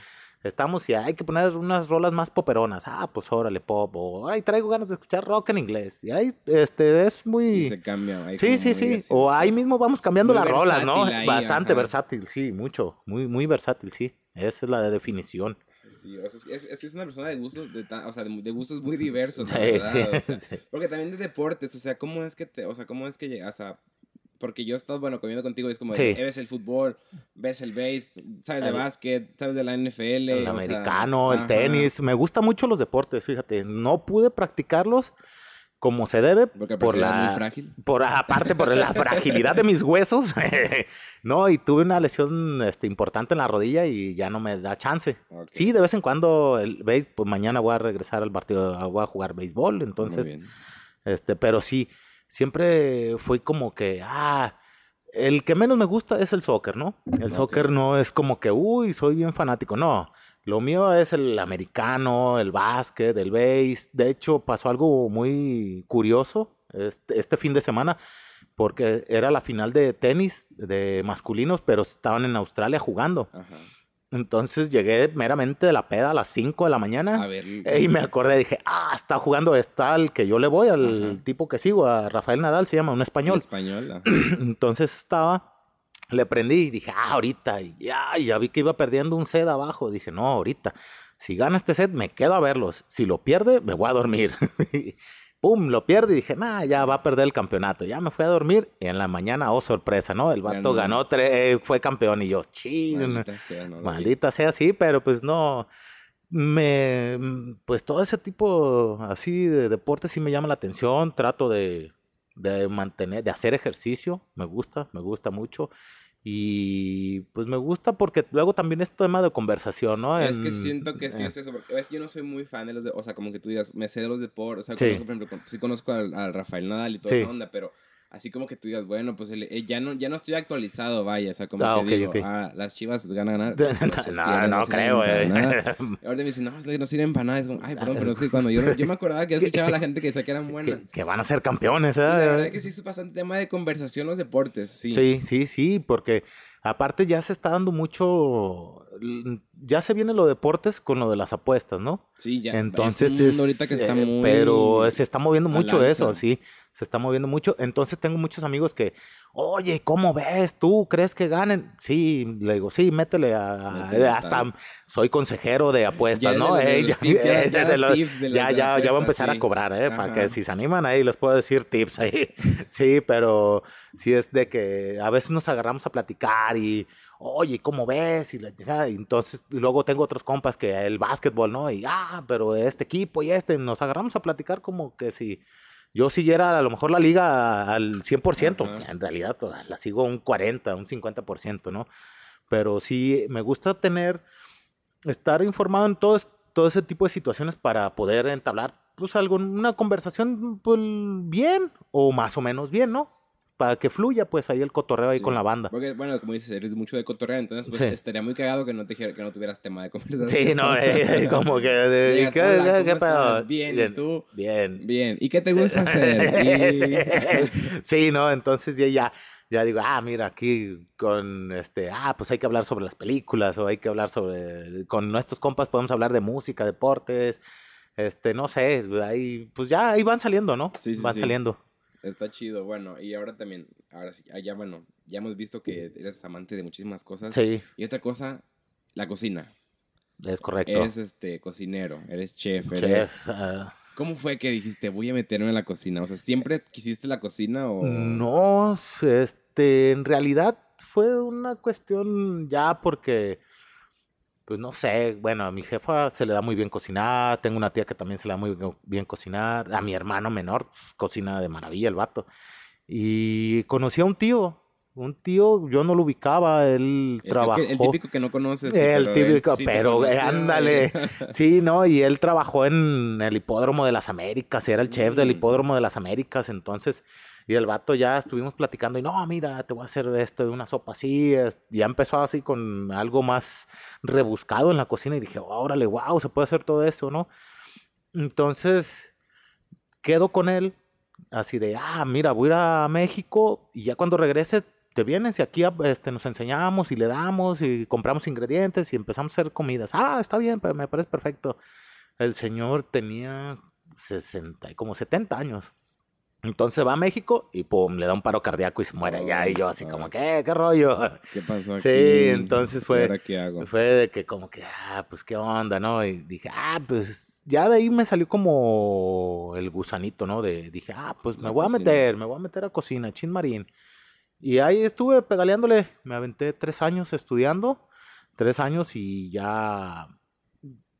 estamos y hay que poner unas rolas más poperonas. Ah, pues órale, pop. O, ay, traigo ganas de escuchar rock en inglés. Y ahí, este, es muy... se cambia. Sí, sí, sí. O ahí mismo vamos cambiando las rolas, ¿no? Bastante versátil, sí, mucho. Muy, muy versátil, sí. Esa es la definición sí. es, que es una persona de gustos, de, o sea, de, gustos muy diversos, verdad. Porque también de deportes, o sea, ¿cómo es que te, o sea, cómo es que llegas a porque yo he estado, bueno, comiendo contigo y es como, ves el fútbol, ves el base, sabes de básquet, sabes de la NFL. El americano, el tenis. Me gustan mucho los deportes, fíjate. No pude practicarlos como se debe por la frágil. por aparte por la fragilidad de mis huesos no y tuve una lesión este, importante en la rodilla y ya no me da chance. Sí de vez en cuando el veis pues mañana voy a regresar al partido voy a jugar béisbol entonces este pero sí siempre fui como que ah el que menos me gusta es el soccer no el soccer no es como que uy soy bien fanático no lo mío es el americano, el básquet, el base. De hecho, pasó algo muy curioso este, este, fin de semana, porque era la final de tenis de masculinos, pero estaban en Australia jugando. Entonces llegué meramente de la peda a las 5 de la mañana. y me acordé, dije, ah, está jugando está el que yo le voy, al tipo que sigo, a Rafael Nadal, se llama, un español. español. Entonces estaba le prendí y dije, ah, ahorita. Y ya, ya vi que iba perdiendo un set abajo. Dije, no, ahorita. Si gana este set, me quedo a verlos. Si lo pierde, me voy a dormir. Pum, lo pierde y dije, nah, ya va a perder el campeonato. Ya me fui a dormir y en la mañana, oh, sorpresa, ¿no? El vato ganó, fue campeón y yo, ching. Maldita sea, no, Maldita sea, sí, pero pues no. Me, pues todo ese tipo así de deporte sí me llama la atención. Trato de, de mantener, de hacer ejercicio. Me gusta, me gusta mucho. Y pues me gusta porque luego también es tema de conversación, ¿no? Es que siento que sí eh. es eso, porque yo no soy muy fan de los de, o sea, como que tú digas, me sé de los deportes, o sea, conozco, por ejemplo, sí conozco al, Rafael Nadal y toda esa onda, pero así como que tú digas, bueno, pues eh, ya, no, ya no estoy actualizado, vaya, o sea, como ah, que digo, ah, las chivas van a ganar. no, no, creo, güey. Ahora me dicen, no, no sirven para nada. Es como, ay, perdón, pero es que cuando yo, yo me acordaba que escuchaba a la gente que decía que eran buenas. Que, van a ser campeones, ¿eh? La verdad es que sí es bastante tema de conversación los deportes, sí. Sí, sí, sí, porque aparte ya se está dando mucho, ya se viene lo de deportes con lo de las apuestas, ¿no? Sí, ya. Entonces es, ahorita que está muy pero se está moviendo mucho eso, sí se está moviendo mucho. Entonces tengo muchos amigos que, oye, ¿cómo ves? ¿Tú crees que ganen? Sí, le digo, sí, métele a... hasta soy consejero de apuestas, ¿no? ya, ya, ya, ya, voy a empezar a cobrar, ¿eh? Para que si se animan ahí les puedo decir tips ahí. sí, pero sí es de que a veces nos agarramos a platicar y oye, ¿cómo ves? Y, la, y entonces y luego tengo otros compas que el básquetbol, ¿no? Y, ah, pero este equipo y este, nos agarramos a platicar como que si yo siguiera a lo mejor la liga al 100%, en realidad pues, la sigo un 40, un 50%, ¿no? Pero sí me gusta tener, estar informado en todo, todo ese tipo de situaciones para poder entablar pues algo, una conversación pues, bien o más o menos bien, ¿no? Para que fluya pues ahí el cotorreo ahí con la banda. Porque, bueno, como dices, eres mucho de cotorreo, entonces pues estaría muy cagado que no, te, que no tuvieras tema de conversación. Sí, no, eh, como que... De, ¿qué, qué, pedo? Bien, bien, ¿y tú? Bien. Bien, ¿y qué te gusta hacer? sí, no, entonces ya, ya, ya digo, ah, mira, aquí con este, ah, pues hay que hablar sobre las películas o hay que hablar sobre, con nuestros compas podemos hablar de música, deportes, este, no sé, ahí, pues ya ahí van saliendo, ¿no? Sí, sí Van saliendo. Está chido, bueno, y ahora también, ahora sí, ya bueno, ya hemos visto que eres amante de muchísimas cosas. Sí. Y otra cosa, la cocina. Es correcto. Eres este cocinero, eres chef, eres... Chef. Ah. ¿Cómo fue que dijiste, voy a meterme en la cocina? O sea, ¿siempre quisiste la cocina o...? No, este, en realidad fue una cuestión ya porque pues no sé, bueno, a mi jefa se le da muy bien cocinar, tengo una tía que también se le da muy bien cocinar, a mi hermano menor cocina de maravilla el vato. Y conocí a un tío, un tío, yo no lo ubicaba, él trabajó. El típico que no conoces. El típico, pero ándale. sí, ¿no? Y él trabajó en el hipódromo de las Américas, era el chef del mm. hipódromo de las Américas, entonces y el vato ya estuvimos platicando y no, mira, te voy a hacer esto de una sopa así. Ya empezó así con algo más rebuscado en la cocina y dije, órale, wow, se puede hacer todo eso, ¿no? Entonces, quedo con él así de, ah, mira, voy a ir a México y ya cuando regrese te vienes y aquí este, nos enseñamos y le damos y compramos ingredientes y empezamos a hacer comidas. Ah, está bien, me parece perfecto. El señor tenía 60, como 70 años. Entonces va a México y pum, le da un paro cardíaco y se muere allá. Y yo así como, ¿qué? ¿Qué rollo? ¿Qué pasó aquí? Sí, entonces fue, qué hago? fue de que como que, ah, pues qué onda, ¿no? Y dije, ah, pues ya de ahí me salió como el gusanito, ¿no? De, dije, ah, pues me voy a meter, me voy a meter a cocina, chin marín. Y ahí estuve pedaleándole, me aventé tres años estudiando, tres años y ya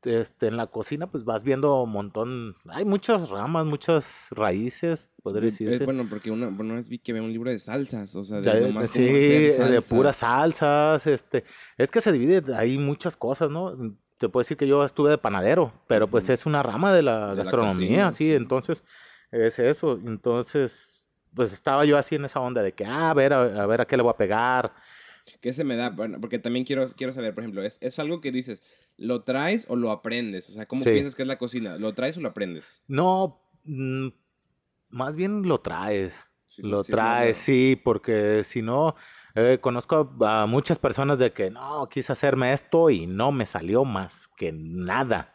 este, en la cocina pues vas viendo un montón, hay muchas ramas, muchas raíces, podría decirse. Es bueno, porque una, una vez vi que había un libro de salsas, o sea, de, de sí, de puras salsas, este, es que se divide, hay muchas cosas, ¿no? Te puedo decir que yo estuve de panadero, pero pues es una rama de la gastronomía, sí, entonces es eso, entonces pues estaba yo así en esa onda de que, ah, a ver, a, ver a qué le voy a pegar. ¿Qué se me da? Bueno, porque también quiero, quiero saber, por ejemplo, es, es algo que dices, ¿lo traes o lo aprendes? O sea, ¿cómo piensas que es la cocina? ¿Lo traes o lo aprendes? No, mm, más bien lo traes. lo traes, sí, porque si no, eh, conozco a muchas personas de que no, quise hacerme esto y no me salió más que nada.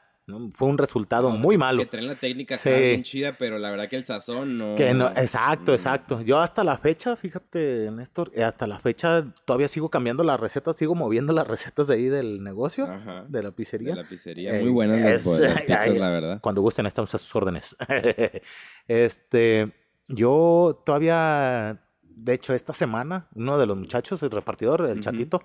Fue un resultado muy malo. Que traen la técnica sí. bien chida, pero la verdad que el sazón no. Que no exacto, exacto. Yo hasta la fecha, fíjate, Néstor, eh, hasta la fecha todavía sigo cambiando las recetas, sigo moviendo las recetas de ahí del negocio, de la pizzería. De la pizzería. muy buenas las, pizzas, la verdad. Cuando gusten, estamos a sus órdenes. este, yo todavía, de hecho, esta semana, uno de los muchachos, el repartidor, el chatito,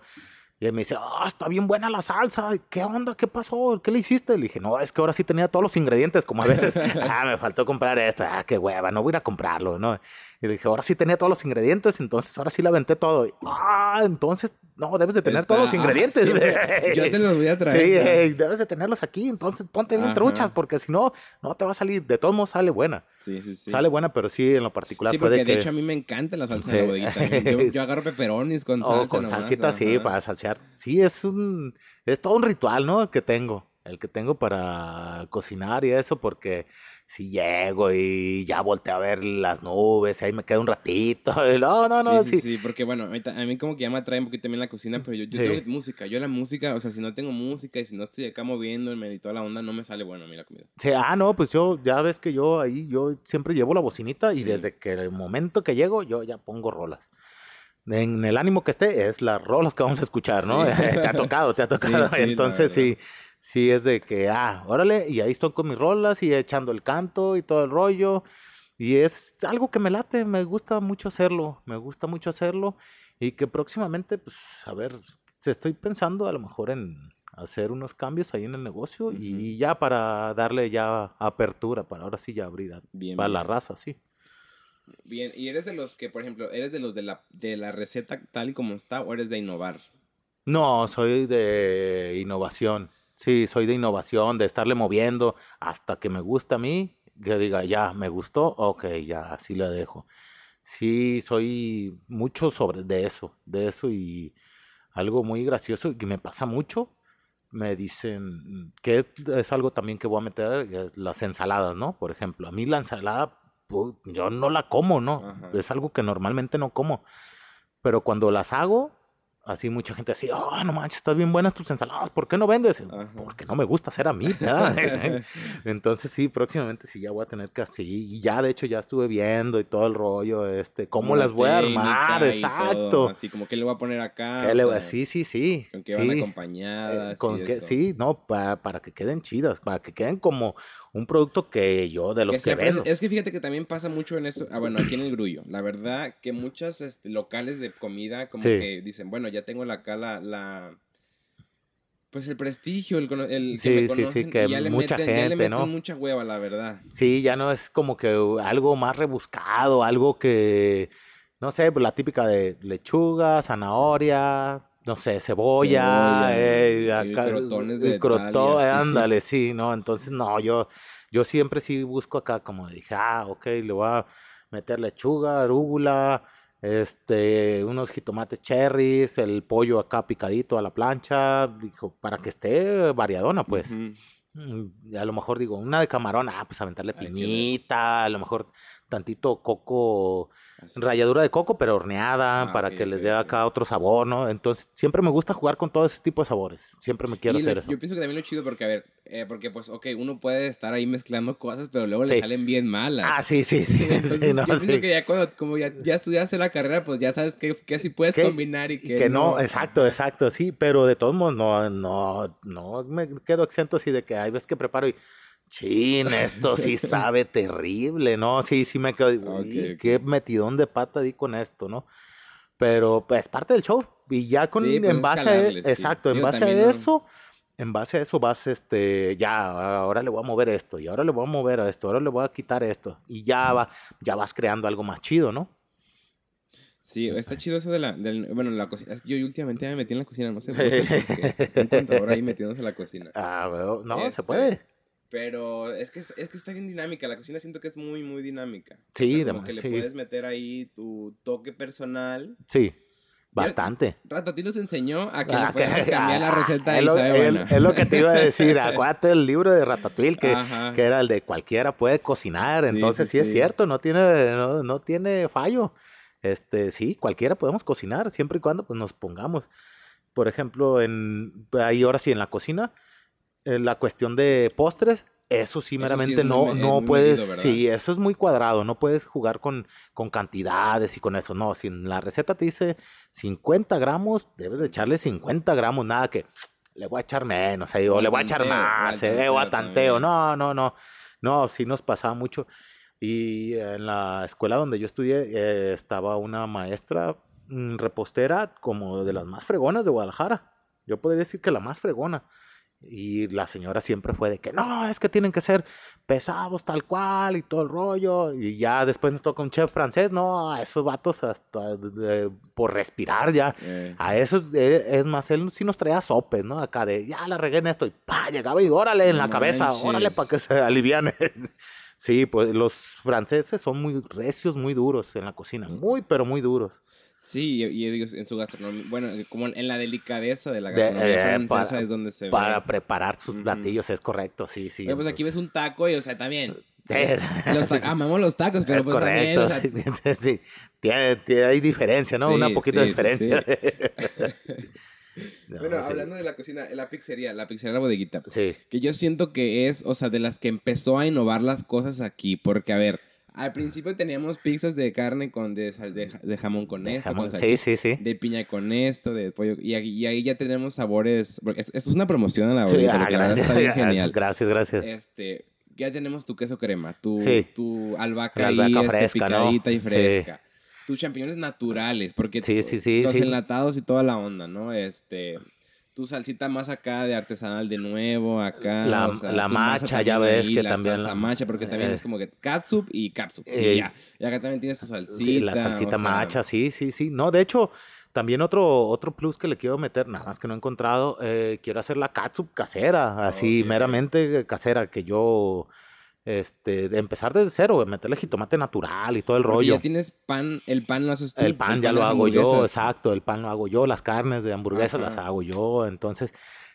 y él me dice, ah, está bien buena la salsa. ¿Qué onda? ¿Qué pasó? ¿Qué le hiciste? Le dije, no, es que ahora sí tenía todos los ingredientes, como a veces, ah, me faltó comprar esto, ah, qué hueva, no voy a ir a comprarlo, ¿no? Y dije, ahora sí tenía todos los ingredientes, entonces ahora sí la aventé todo. ah, entonces, no, debes de tener todos los ingredientes. yo te los voy a traer. Sí, debes de tenerlos aquí, entonces ponte bien truchas, porque si no, no te va a salir. De todos modos sale buena. Sí, sí, sí. Sale buena, pero sí, en lo particular sí, porque de hecho a mí me encanta la salsa de la bodeguita. Yo, agarro peperonis con salsa. Oh, con salsita, sí, para salsear. Sí, es un, es todo un ritual, ¿no? El que tengo. El que tengo para cocinar y eso, porque si llego y ya volteo a ver las nubes, y ahí me quedo un ratito. No, no, no. Sí, sí, sí, porque bueno, a mí como que ya me atrae un poquito también la cocina, pero yo, yo tengo música. Yo la música, o sea, si no tengo música y si no estoy acá moviéndome y toda la onda, no me sale bueno a mí la comida. Sí, ah, no, pues yo, ya ves que yo ahí, yo siempre llevo la bocinita y desde que el momento que llego, yo ya pongo rolas en el ánimo que esté, es las rolas que vamos a escuchar, ¿no? te ha tocado, te ha tocado. Entonces, sí, sí es de que, ah, órale, y ahí estoy con mis rolas y echando el canto y todo el rollo. Y es algo que me late, me gusta mucho hacerlo, me gusta mucho hacerlo. Y que próximamente, pues, a ver, estoy pensando a lo mejor en hacer unos cambios ahí en el negocio y ya para darle ya apertura, para ahora sí ya abrir para la raza, sí. Bien, ¿y eres de los que, por ejemplo, eres de los de la, de la receta tal y como está o eres de innovar? No, soy de innovación. Sí, soy de innovación, de estarle moviendo hasta que me gusta a mí, que diga, ya, me gustó, ok, ya, así la dejo. Sí, soy mucho sobre de eso, de eso y algo muy gracioso que me pasa mucho. Me dicen que es algo también que voy a meter, las ensaladas, ¿no? Por ejemplo, a mí la ensalada, pues, yo no la como, ¿no? Es algo que normalmente no como. Pero cuando las hago, así mucha gente así, oh, no manches, están bien buenas tus ensaladas, ¿por qué no vendes? Porque no me gusta hacer a mí, Entonces sí, próximamente sí ya voy a tener que así, y ya de hecho ya estuve viendo y todo el rollo, este, cómo las voy a armar, exacto. así como que le voy a poner acá. Sí, sí, sí. Con que van acompañadas. Eh, con que, sí, no, para, para que queden chidas, para que queden como un producto que yo de los que, que Es que fíjate que también pasa mucho en eso, ah, bueno, aquí en el Grullo, la verdad que muchas este, locales de comida como que dicen, bueno, ya tengo la acá la, pues el prestigio, el, el sí, que me conocen, sí, sí, que mucha gente, ya le meten ¿no? mucha hueva, la verdad. Sí, ya no es como que algo más rebuscado, algo que, no sé, pues la típica de lechuga, zanahoria, no sé, cebolla, eh, acá, crotones de crotón, ándale, sí, no, entonces no, yo, yo siempre sí busco acá como dije, ah, ok, le voy a meter lechuga, arúgula, este, unos jitomates cherries, el pollo acá picadito a la plancha, dijo, para que esté variadona, pues. Mm, a lo mejor digo, una de camarón, ah, pues aventarle piñita, a lo mejor tantito coco Ralladura de coco, pero horneada, ah, para que les dé acá otro sabor, ¿no? Entonces, siempre me gusta jugar con todo ese tipo de sabores. Siempre me quiero hacer eso. Yo pienso que también lo chido porque, a ver, eh, porque pues, ok, uno puede estar ahí mezclando cosas, pero luego le salen bien malas. Ah, sí, sí, sí. Entonces, yo pienso que ya cuando, como ya, ya estudiaste la carrera, pues ya sabes que, que sí puedes combinar y que, que no. exacto, exacto, sí, pero de todos modos, no, no, no me quedo exento así de que hay veces que preparo y Chin, esto sí sabe terrible, ¿no? Sí, sí me quedo, qué metidón de pata di con esto, ¿no? Pero pues parte del show y ya con pues, en base a, e, exacto, en base a eso, en base a eso vas este ya ahora le voy a mover esto y ahora le voy a mover a esto, ahora le voy a quitar esto y ya va ya vas creando algo más chido, ¿no? Sí, está chido eso de la, del, bueno, la cocina. Yo últimamente me metí en la cocina, no sé. Sí. Un contador ahí metiéndose en la cocina. Ah, bueno, no, se este, puede. Pero es que, es que está bien dinámica. La cocina siento que es muy, muy dinámica. Sí, o como que le puedes meter ahí tu toque personal. Sí. Bastante. Rato, a ti nos enseñó a que ah, cambiar la receta es, lo, es lo que te iba a decir. Acuérdate el libro de Ratatouille que, que era el de cualquiera puede cocinar. Entonces sí, es cierto, no tiene, no, no, tiene fallo. Este, sí, cualquiera podemos cocinar, siempre y cuando pues, nos pongamos. Por ejemplo, en, ahí ahora sí en la cocina, la cuestión de postres, eso sí, meramente no, no puedes, sí, eso es muy cuadrado, no puedes jugar con, con cantidades y con eso, no, si en la receta te dice 50 gramos, debes de echarle 50 gramos, nada que le voy a echar menos, ahí, o le voy a echar más, eh, o a tanteo, no, no, no, no, sí nos pasaba mucho. Y en la escuela donde yo estudié eh, estaba una maestra mm, repostera como de las más fregonas de Guadalajara. Yo podría decir que la más fregona Y la señora siempre fue de que no, es que tienen que ser pesados tal cual y todo el rollo. Y ya después nos toca un chef francés, no, a esos vatos hasta por respirar ya. Eh. A esos, eh, es más, él sí nos traía sopes, ¿no? Acá de ya la regué en esto y pa, llegaba y órale en la cabeza, órale para que se aliviane. sí, pues los franceses son muy recios, muy duros en la cocina, muy, pero muy duros. Sí, y, digo, en su gastronomía, bueno, como en la delicadeza de la gastronomía eh, francesa es donde se para preparar sus platillos, es correcto, sí, sí. pues aquí ves un taco y, o sea, también... los amamos los tacos, pero pues correcto, también, sí, Tiene, hay diferencia, ¿no? Una poquita de diferencia. bueno, hablando de la cocina, la pizzería, la pizzería la bodeguita. Sí. Que yo siento que es, o sea, de las que empezó a innovar las cosas aquí, porque, a ver al principio teníamos pizzas de carne con de, de, jamón con esto, con sí, sí, sí. de piña con esto, de pollo. Y, ahí ya tenemos sabores. Porque es, es una promoción a la hora. Ah, gracias, está bien genial. Gracias, gracias. Este, ya tenemos tu queso crema, tu, tu albahaca, albahaca este, fresca, picadita y fresca. Tus champiñones naturales, porque los enlatados y toda la onda, ¿no? Este, tu salsita más acá de artesanal de nuevo, acá. La, la macha, ya ves que también. La macha, porque también es como que catsup y catsup. y ya. Y acá también tienes tu salsita. la salsita macha, sí, sí, sí. No, de hecho, también otro, otro plus que le quiero meter, nada más que no he encontrado, eh, quiero hacer la catsup casera, así meramente casera, que yo este, de empezar desde cero, meterle jitomate natural y todo el rollo. Ya tienes pan, el pan lo haces tú. El pan ya lo hago yo, exacto, el pan lo hago yo, las carnes de hamburguesas las hago yo, entonces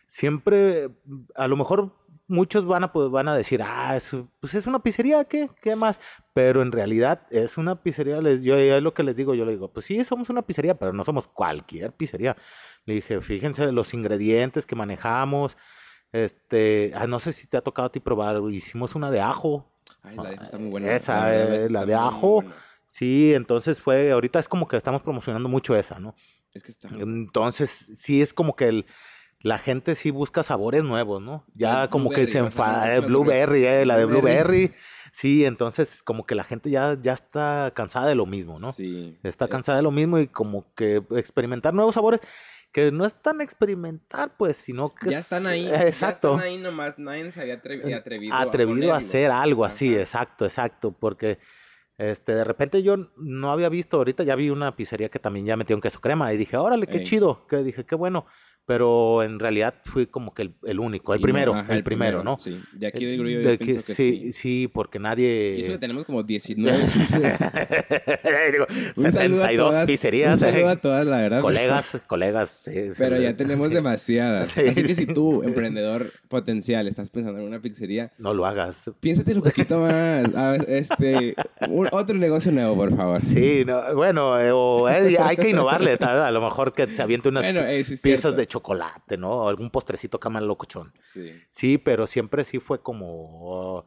siempre, a lo mejor muchos van a, pues, van a decir, ah, es, pues es una pizzería, ¿qué? ¿Qué más? Pero en realidad es una pizzería, les, yo es lo que les digo, yo le digo, pues sí, somos una pizzería, pero no somos cualquier pizzería. Le dije, fíjense los ingredientes que manejamos, este, ah, no sé si te ha tocado a ti probar, hicimos una de ajo. Ay, la de está muy buena. Esa, eh, la, de ajo. Sí, entonces fue, ahorita es como que estamos promocionando mucho esa, ¿no? Es que está. Entonces, sí es como que el, la gente sí busca sabores nuevos, ¿no? Ya como que se enfada, eh, Blueberry, eh, la de Blueberry. Sí, entonces como que la gente ya, ya está cansada de lo mismo, ¿no? Sí. Está cansada de lo mismo y como que experimentar nuevos sabores que no es tan experimental, pues, sino que... Ya están ahí. Exacto. Ya están ahí nomás, nadie se había eh, atrevido, atrevido a, hacer algo así, exacto, exacto, porque este, de repente yo no había visto, ahorita ya vi una pizzería que también ya metió un queso crema y dije, órale, qué chido, que dije, qué bueno pero en realidad fui como que el, único, el primero, el, primero, ¿no? Sí, de aquí del grupo yo pienso que sí, sí. porque nadie... Y eso que tenemos como 19 Digo, 72 pizzerías. Un saludo a todas, la verdad. Colegas, colegas, sí. Pero ya tenemos demasiadas. Así que si tú, emprendedor potencial, estás pensando en una pizzería... No lo hagas. Piénsate un poquito más. este, otro negocio nuevo, por favor. Sí, no, bueno, eh, hay que innovarle. A lo mejor que se aviente unas eh, piezas de chocolate chocolate, ¿no? Algún postrecito cama locochón. Sí. Sí, pero siempre sí fue como...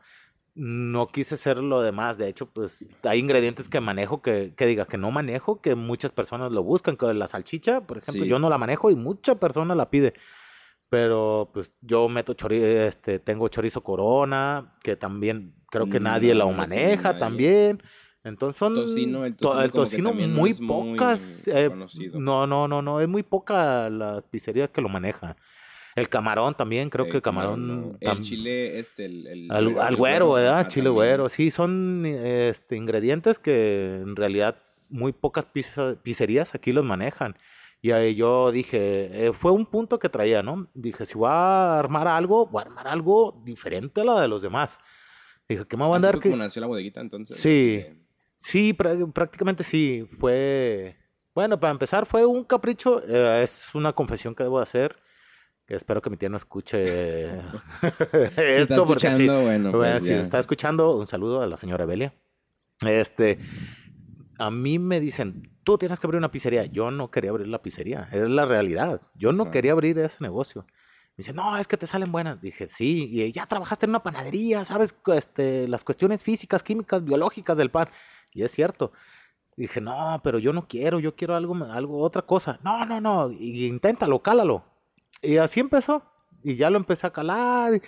no quise ser lo demás. De hecho, pues hay ingredientes que manejo que, que diga que no manejo, que muchas personas lo buscan. Que la salchicha, por ejemplo, yo no la manejo y mucha persona la pide. Pero pues yo meto chorizo, este, tengo chorizo corona, que también creo que nadie lo maneja también. Entonces son tocino, el tocino, muy pocas. Eh, no, no, no, no, es muy poca la pizzería que lo maneja. El camarón también, creo que el camarón. el chile, este, el. al, güero, ¿verdad? chile güero. Sí, son este, ingredientes que en realidad muy pocas pizzerías aquí los manejan. Y ahí yo dije, eh, fue un punto que traía, ¿no? Dije, si voy a armar algo, voy a armar algo diferente a la de los demás. Dije, ¿qué me va a andar? como nació la bodeguita entonces? Sí. Este, Sí, prácticamente sí. Fue. Bueno, para empezar, fue un capricho. Eh, es una confesión que debo hacer. Espero que mi tía no escuche esto. porque sí, bueno, pues si está escuchando, un saludo a la señora Belia. Este. A mí me dicen, tú tienes que abrir una pizzería. Yo no quería abrir la pizzería. Es la realidad. Yo no quería abrir ese negocio. Me dice, no, es que te salen buenas. Dije, sí, y ya trabajaste en una panadería, sabes este, las cuestiones físicas, químicas, biológicas del pan. Y es cierto. dije, no, pero yo no quiero, yo quiero algo, algo, otra cosa. No, no, no, y inténtalo, cálalo. Y así empezó. Y ya lo empecé a calar.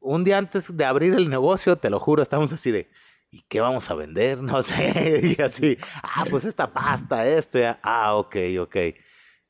Un día antes de abrir el negocio, te lo juro, estamos así de, ¿y qué vamos a vender? No sé. Y así, ah, pues esta pasta, esto. Ah, ok, ok.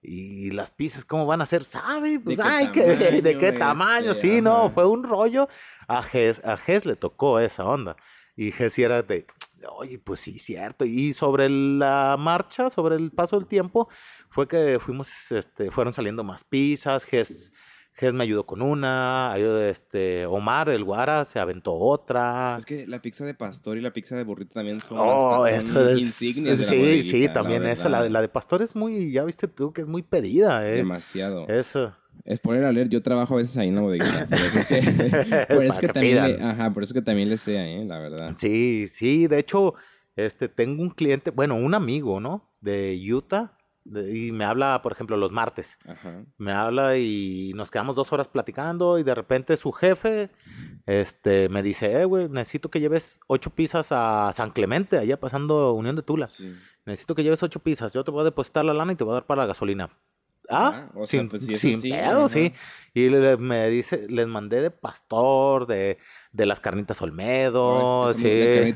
Y las pizzas, ¿cómo van a ser? ¿Sabe? Pues, ¿De ay, qué, ¿de qué tamaño? Este, sí, no, fue un rollo. A Ges, a le tocó esa onda. Y Ges era de, oye, pues sí, cierto. Y sobre la marcha, sobre el paso del tiempo, fue que fuimos, este, fueron saliendo más pizzas. Ges Ges me ayudó con una, este, Omar, el Guara, se aventó otra. Es que la pizza de pastor y la pizza de burrito también son, oh, eso es, insignias Sí, sí, también esa, la, la, de pastor es muy, ya viste tú que es muy pedida, ¿eh? Demasiado. Eso. Es por a leer, yo trabajo a veces ahí en la bodeguita. Por eso es que, por eso que, también, ajá, por eso que también le sea, ¿eh? La verdad. Sí, sí, de hecho, este, tengo un cliente, bueno, un amigo, ¿no? De Utah, y me habla, por ejemplo, los martes. Me habla y nos quedamos dos horas platicando y de repente su jefe este, me dice, eh, güey, necesito que lleves ocho pizzas a San Clemente, allá pasando Unión de Tula. Necesito que lleves ocho pizzas. Yo te voy a depositar la lana y te voy a dar para la gasolina. Ah, ah sin, pues sin pedo, sí. Y me dice, les mandé de pastor, de, de las carnitas Olmedo. sí,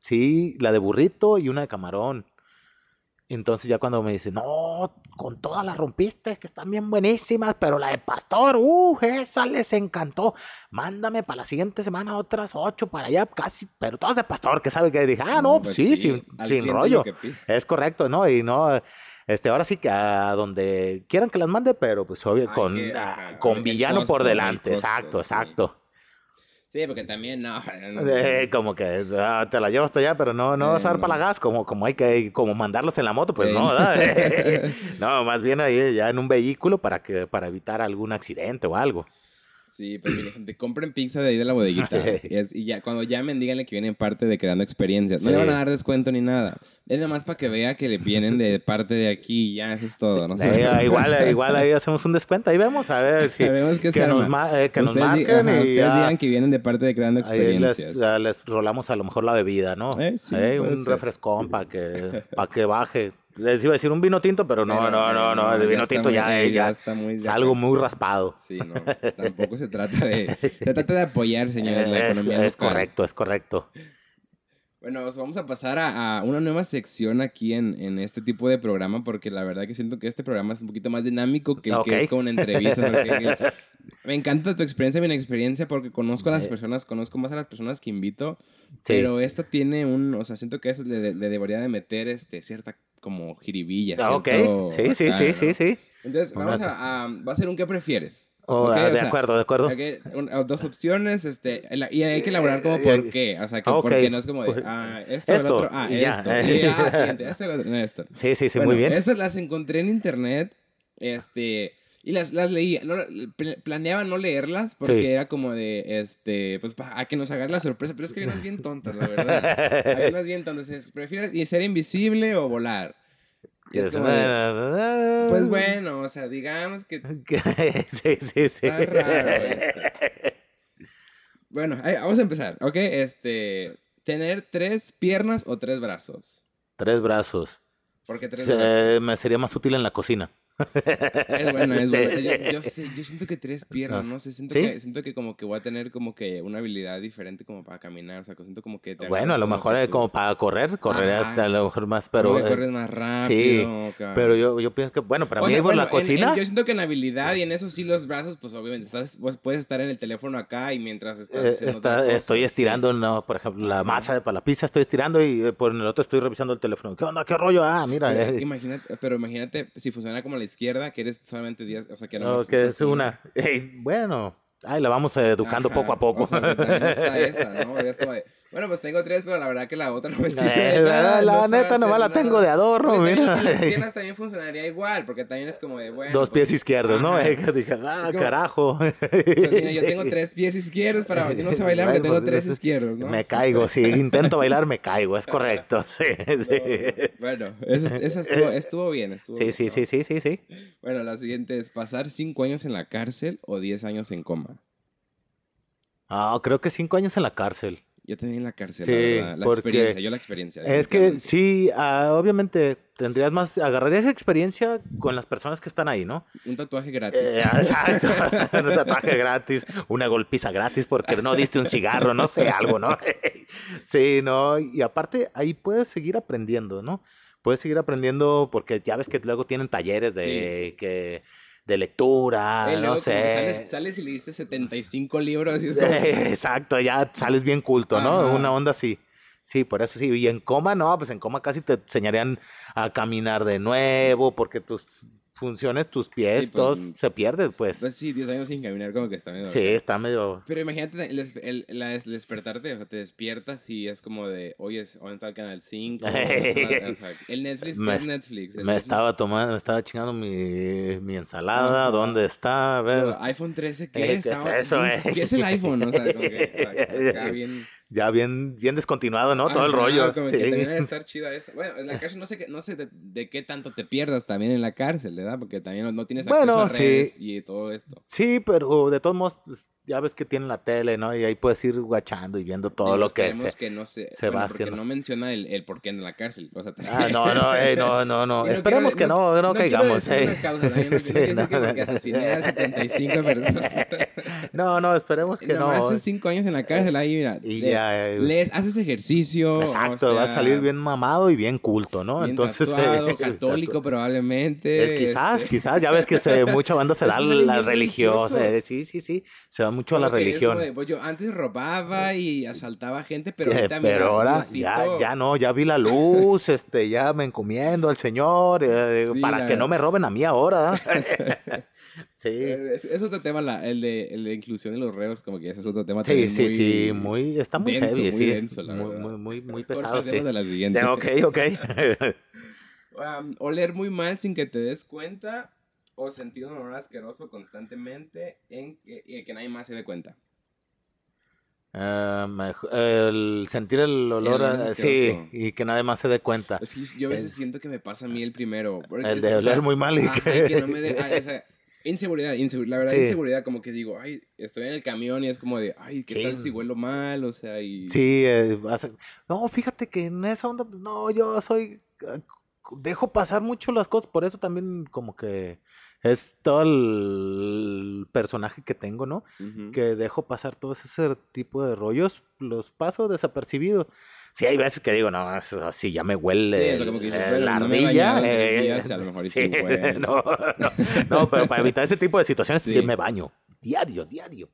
sí, la de burrito y una de camarón. Entonces ya cuando me dice, no, con todas las rompiste, que están bien buenísimas, pero la de pastor, uh, esa les encantó. Mándame para la siguiente semana otras ocho para allá, casi, pero todas de pastor, que sabe que dije, ah, no, pues sí, sin, rollo. Es correcto, ¿no? Y no, este, ahora sí que a donde quieran que las mande, pero pues obvio, con, con villano por delante, exacto, exacto. Sí, porque también no. como que ah, te la llevo hasta allá, pero no, no vas a dar para la gas, como, como hay que como mandarlos en la moto, pues no, ¿verdad? no, más bien ahí ya en un vehículo para que para evitar algún accidente o algo. Sí, pero mire, gente, compren pizza de ahí de la bodeguita. y, ya, cuando llamen, díganle que vienen parte de Creando Experiencias. No le van a dar descuento ni nada. Es nada más para que vea que le vienen de parte de aquí y ya, eso es todo. ¿no? Eh, igual, igual ahí hacemos un descuento. Ahí vemos, a ver si... Sabemos que, que, nos, eh, que nos marquen y ustedes digan que vienen de parte de Creando Experiencias. Ahí les, les rolamos a lo mejor la bebida, ¿no? Eh, sí, un refrescón para que, para que baje. Les iba a decir un vino tinto, pero no, no, no, no, el vino tinto ya, ya, está muy, es algo muy raspado. Sí, no, tampoco se trata de, se trata de apoyar, señores, la economía Es correcto, es correcto. Bueno, vamos a pasar a, una nueva sección aquí en, en, este tipo de programa, porque la verdad que siento que este programa es un poquito más dinámico que el que es como una entrevista. me encanta tu experiencia, mi experiencia, porque conozco a las personas, conozco más a las personas que invito, pero esta tiene un, o sea, siento que eso le, debería de meter este, cierta como jiribilla. Ah, ok, sí, sí, sí, sí, sí. Entonces, vamos a, va a ser un ¿qué prefieres? Oh, ah, de acuerdo, de acuerdo. dos opciones, este, y hay que elaborar como por qué, o sea, que porque no es como de, ah, esto, esto el otro, ah, esto, y, ah, siguiente, esto, no, esto. Sí, sí, sí, muy bien. Estas las encontré en internet, este, y las, las leía, no, planeaba no leerlas porque era como de, este, pues, a que nos haga la sorpresa, pero es que hay unas bien tontas, la verdad. hay unas bien tontas, ¿prefieres ser invisible o volar? Pues bueno, o sea, digamos que... sí, sí, sí. Está raro Bueno, vamos a empezar, ¿ok? Este, tener tres piernas o tres brazos. Tres brazos. ¿Por qué tres brazos? Me sería más útil en la cocina. Es bueno, es bueno. Yo, sé, yo, siento que tres piernas, no sé, siento, que, siento que como que voy a tener como que una habilidad diferente como para caminar, o sea, siento como que... bueno, a lo mejor es como para correr, correr hasta a lo mejor más, pero... Eh, corres más rápido. Sí, pero yo, yo pienso que, bueno, para mí por la cocina... yo siento que en habilidad y en eso sí los brazos, pues obviamente, estás, puedes estar en el teléfono acá y mientras estás eh, Estoy estirando, no, por ejemplo, la masa para la pizza, estoy estirando y eh, por el otro estoy revisando el teléfono. ¿Qué onda? ¿Qué rollo? Ah, mira. Imagínate, pero imagínate si funciona como la izquierda, que eres solamente 10, o sea, que no, que es una. bueno, ahí la vamos educando poco a poco. está esa, ¿no? Es como de, bueno, pues tengo tres, pero la verdad que la otra no me sirve. la, la neta nomás la tengo de adorno, mira. Las piernas también funcionaría igual, porque también es como de, bueno. Dos pies pues, izquierdos, ¿no? dije, ah, carajo. yo tengo tres pies izquierdos para. Yo no sé bailar porque tengo tres izquierdos, ¿no? Me caigo, si intento bailar, me caigo, es correcto. Sí, sí. Bueno, eso, estuvo, estuvo, bien. Estuvo sí, sí, sí, sí, sí, sí. Bueno, la siguiente es: ¿pasar cinco años en la cárcel o diez años en coma? Ah, creo que cinco años en la cárcel. Yo también en la cárcel, la verdad. La experiencia, yo la experiencia. Es que sí, ah, obviamente tendrías más, agarrarías experiencia con las personas que están ahí, ¿no? Un tatuaje gratis. Eh, exacto, un tatuaje gratis, una golpiza gratis porque no diste un cigarro, no sé, algo, ¿no? sí, ¿no? Y aparte ahí puedes seguir aprendiendo, ¿no? puedes seguir aprendiendo porque ya ves que luego tienen talleres de que de lectura, no sé. Sales, y leíste 75 libros. Y Exacto, ya sales bien culto, ¿no? Una onda así. Sí, por eso sí. Y en coma, no, pues en coma casi te enseñarían a caminar de nuevo, porque tus funciones, tus pies, pues, todos mm, se pierden, pues. Pues sí, 10 años sin caminar como que está medio... Sí, está medio... Pero imagínate el, el, el, despertarte, o sea, te despiertas y es como de, oye, ¿dónde está el canal 5? el Netflix, ¿qué es Netflix? me estaba tomando, me estaba chingando mi, mi ensalada, ¿dónde está? A ver. iPhone 13, ¿qué, es? ¿Qué es eso, eh? ¿Qué es el iPhone? O sea, como que, bien ya bien, bien descontinuado, ¿no? Todo el rollo. Como que debe estar chida eso. Bueno, en la cárcel no sé, qué, no sé de, qué tanto te pierdas también en la cárcel, ¿verdad? Porque también no, tienes acceso a redes y todo esto. Sí, pero de todos modos, pues, ya ves que tienen la tele, ¿no? Y ahí puedes ir guachando y viendo todo lo que se, que no se, se va haciendo. no menciona el, el por qué en la cárcel. O sea, ah, no, no, eh, no, no, no. Esperemos que no, no, caigamos. Eh. Causa, no, no, sí, no, que porque asesiné a 75 personas. no, no, esperemos que no. Hace cinco años en la cárcel ahí, mira. Y ya, eh, lees, haces ejercicio. Exacto, o sea, va a salir bien mamado y bien culto, ¿no? Bien Entonces. Tatuado, católico probablemente. Eh, quizás, este... quizás. Ya ves que se, mucha banda se da la religiosa. Sí, sí, sí. Se va mucho a la religión. pues yo antes robaba y asaltaba gente, pero ahorita Pero ahora ya, ya no, ya vi la luz, este, ya me encomiendo al Señor, eh, para que no me roben a mí ahora. sí. Es, otro tema, la, el, de, el de inclusión de los reos, como que ese es otro tema. Sí, sí, muy sí, muy, está muy heavy, muy sí. Denso, la muy, muy, muy, muy, pesado. Sí. de la siguiente. ok, ok. um, oler muy mal sin que te des cuenta o sentir un olor asqueroso constantemente en que, que nadie más se dé cuenta. Uh, el sentir el olor, sí, y que nadie más se dé cuenta. yo a veces siento que me pasa a mí el primero. el de oler muy mal y que... no me de, inseguridad, la verdad, inseguridad, como que digo, ay, estoy en el camión y es como de, ay, ¿qué tal si huelo mal? O sea, y... Sí, eh, no, fíjate que en esa onda, pues, no, yo soy, eh, dejo pasar mucho las cosas, por eso también como que es todo el personaje que tengo, ¿no? Que dejo pasar todo ese tipo de rollos, los paso desapercidos. Sí, hay veces que digo, no, así ya me huele sí, que la ardilla. Eh, a lo mejor sí, no, no, no, pero para evitar ese tipo de situaciones me baño. Diario, diario.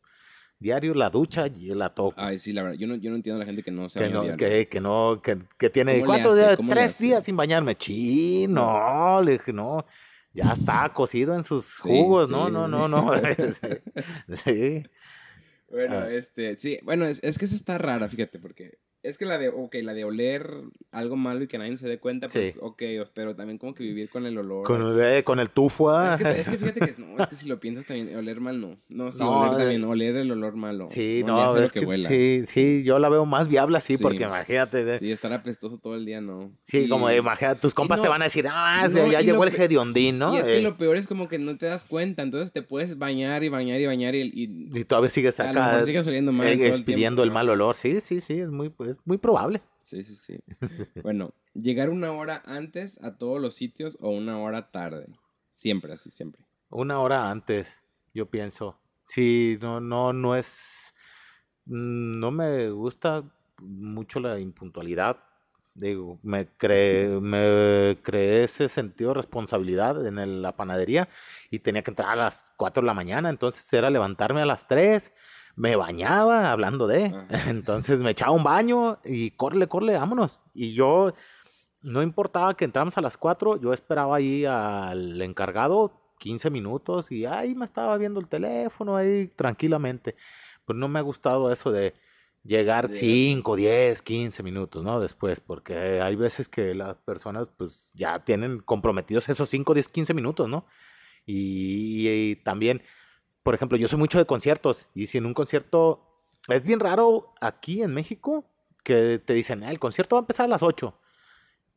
Diario la ducha y la toco. Ay, sí, la verdad. Yo no, yo no entiendo a la gente que no se que no, que, que, no, que, que tiene cuatro días, tres días sin bañarme. Chino, le dije, no ya está cocido en sus jugos, no, no, no, no. sí. Bueno, ah. este, sí, bueno, es, es que esa está rara, fíjate, porque es que la de, ok, la de oler algo malo y que nadie se dé cuenta, pues, ok, pero también como que vivir con el olor. Con el, con el tufo, ah. es, que, fíjate que, no, es que si lo piensas también, oler mal no. No, sí, oler también, oler el olor malo. Sí, no, es que, sí, sí, yo la veo más viable así, porque imagínate. Sí, estar apestoso todo el día, no. Sí, como imagínate, tus compas te van a decir, ah, ya llegó el hediondín, ¿no? Y es que eh. lo peor es como que no te das cuenta, entonces te puedes bañar y bañar y bañar y... Y, y todavía sigues acá. Sigues oliendo mal. Eh, expidiendo el mal olor, sí, sí, sí, es muy, es muy probable. Sí, sí, sí. bueno, llegar una hora antes a todos los sitios o una hora tarde. Siempre, así, siempre. Una hora antes, yo pienso. Sí, no, no, no es. No me gusta mucho la impuntualidad. Digo, me creé, me creé ese sentido de responsabilidad en la panadería y tenía que entrar a las 4 de la mañana, entonces era levantarme a las 3 me bañaba hablando de. Entonces me echaba un baño y corre, corre, vámonos. Y yo, no importaba que entramos a las 4, yo esperaba ahí al encargado 15 minutos y ahí me estaba viendo el teléfono ahí tranquilamente. Pues no me ha gustado eso de llegar 5, 10, 15 minutos, ¿no? Después, porque hay veces que las personas pues ya tienen comprometidos esos 5, 10, 15 minutos, ¿no? y también por ejemplo, yo soy mucho de conciertos y si en un concierto es bien raro aquí en México que te dicen, el concierto va a empezar a las 8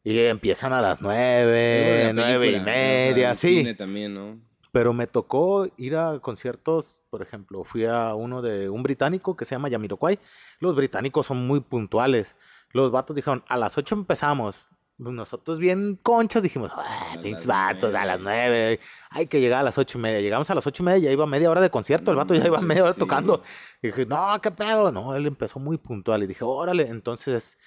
y empiezan a las 9, 9 y media, sí. también, ¿no? Pero me tocó ir a conciertos, por ejemplo, fui a uno de un británico que se llama Yamiroquai. Los británicos son muy puntuales. Los vatos dijeron, a las 8 empezamos. Pues, nosotros bien conchas dijimos, ah, pinches vatos, a las nueve, hay que llegar a las ocho y media. Llegamos a las ocho y media, ya iba media hora de concierto, el vato ya iba media hora tocando. Y dije, no, qué pedo. No, él empezó muy puntual y dije, órale. Entonces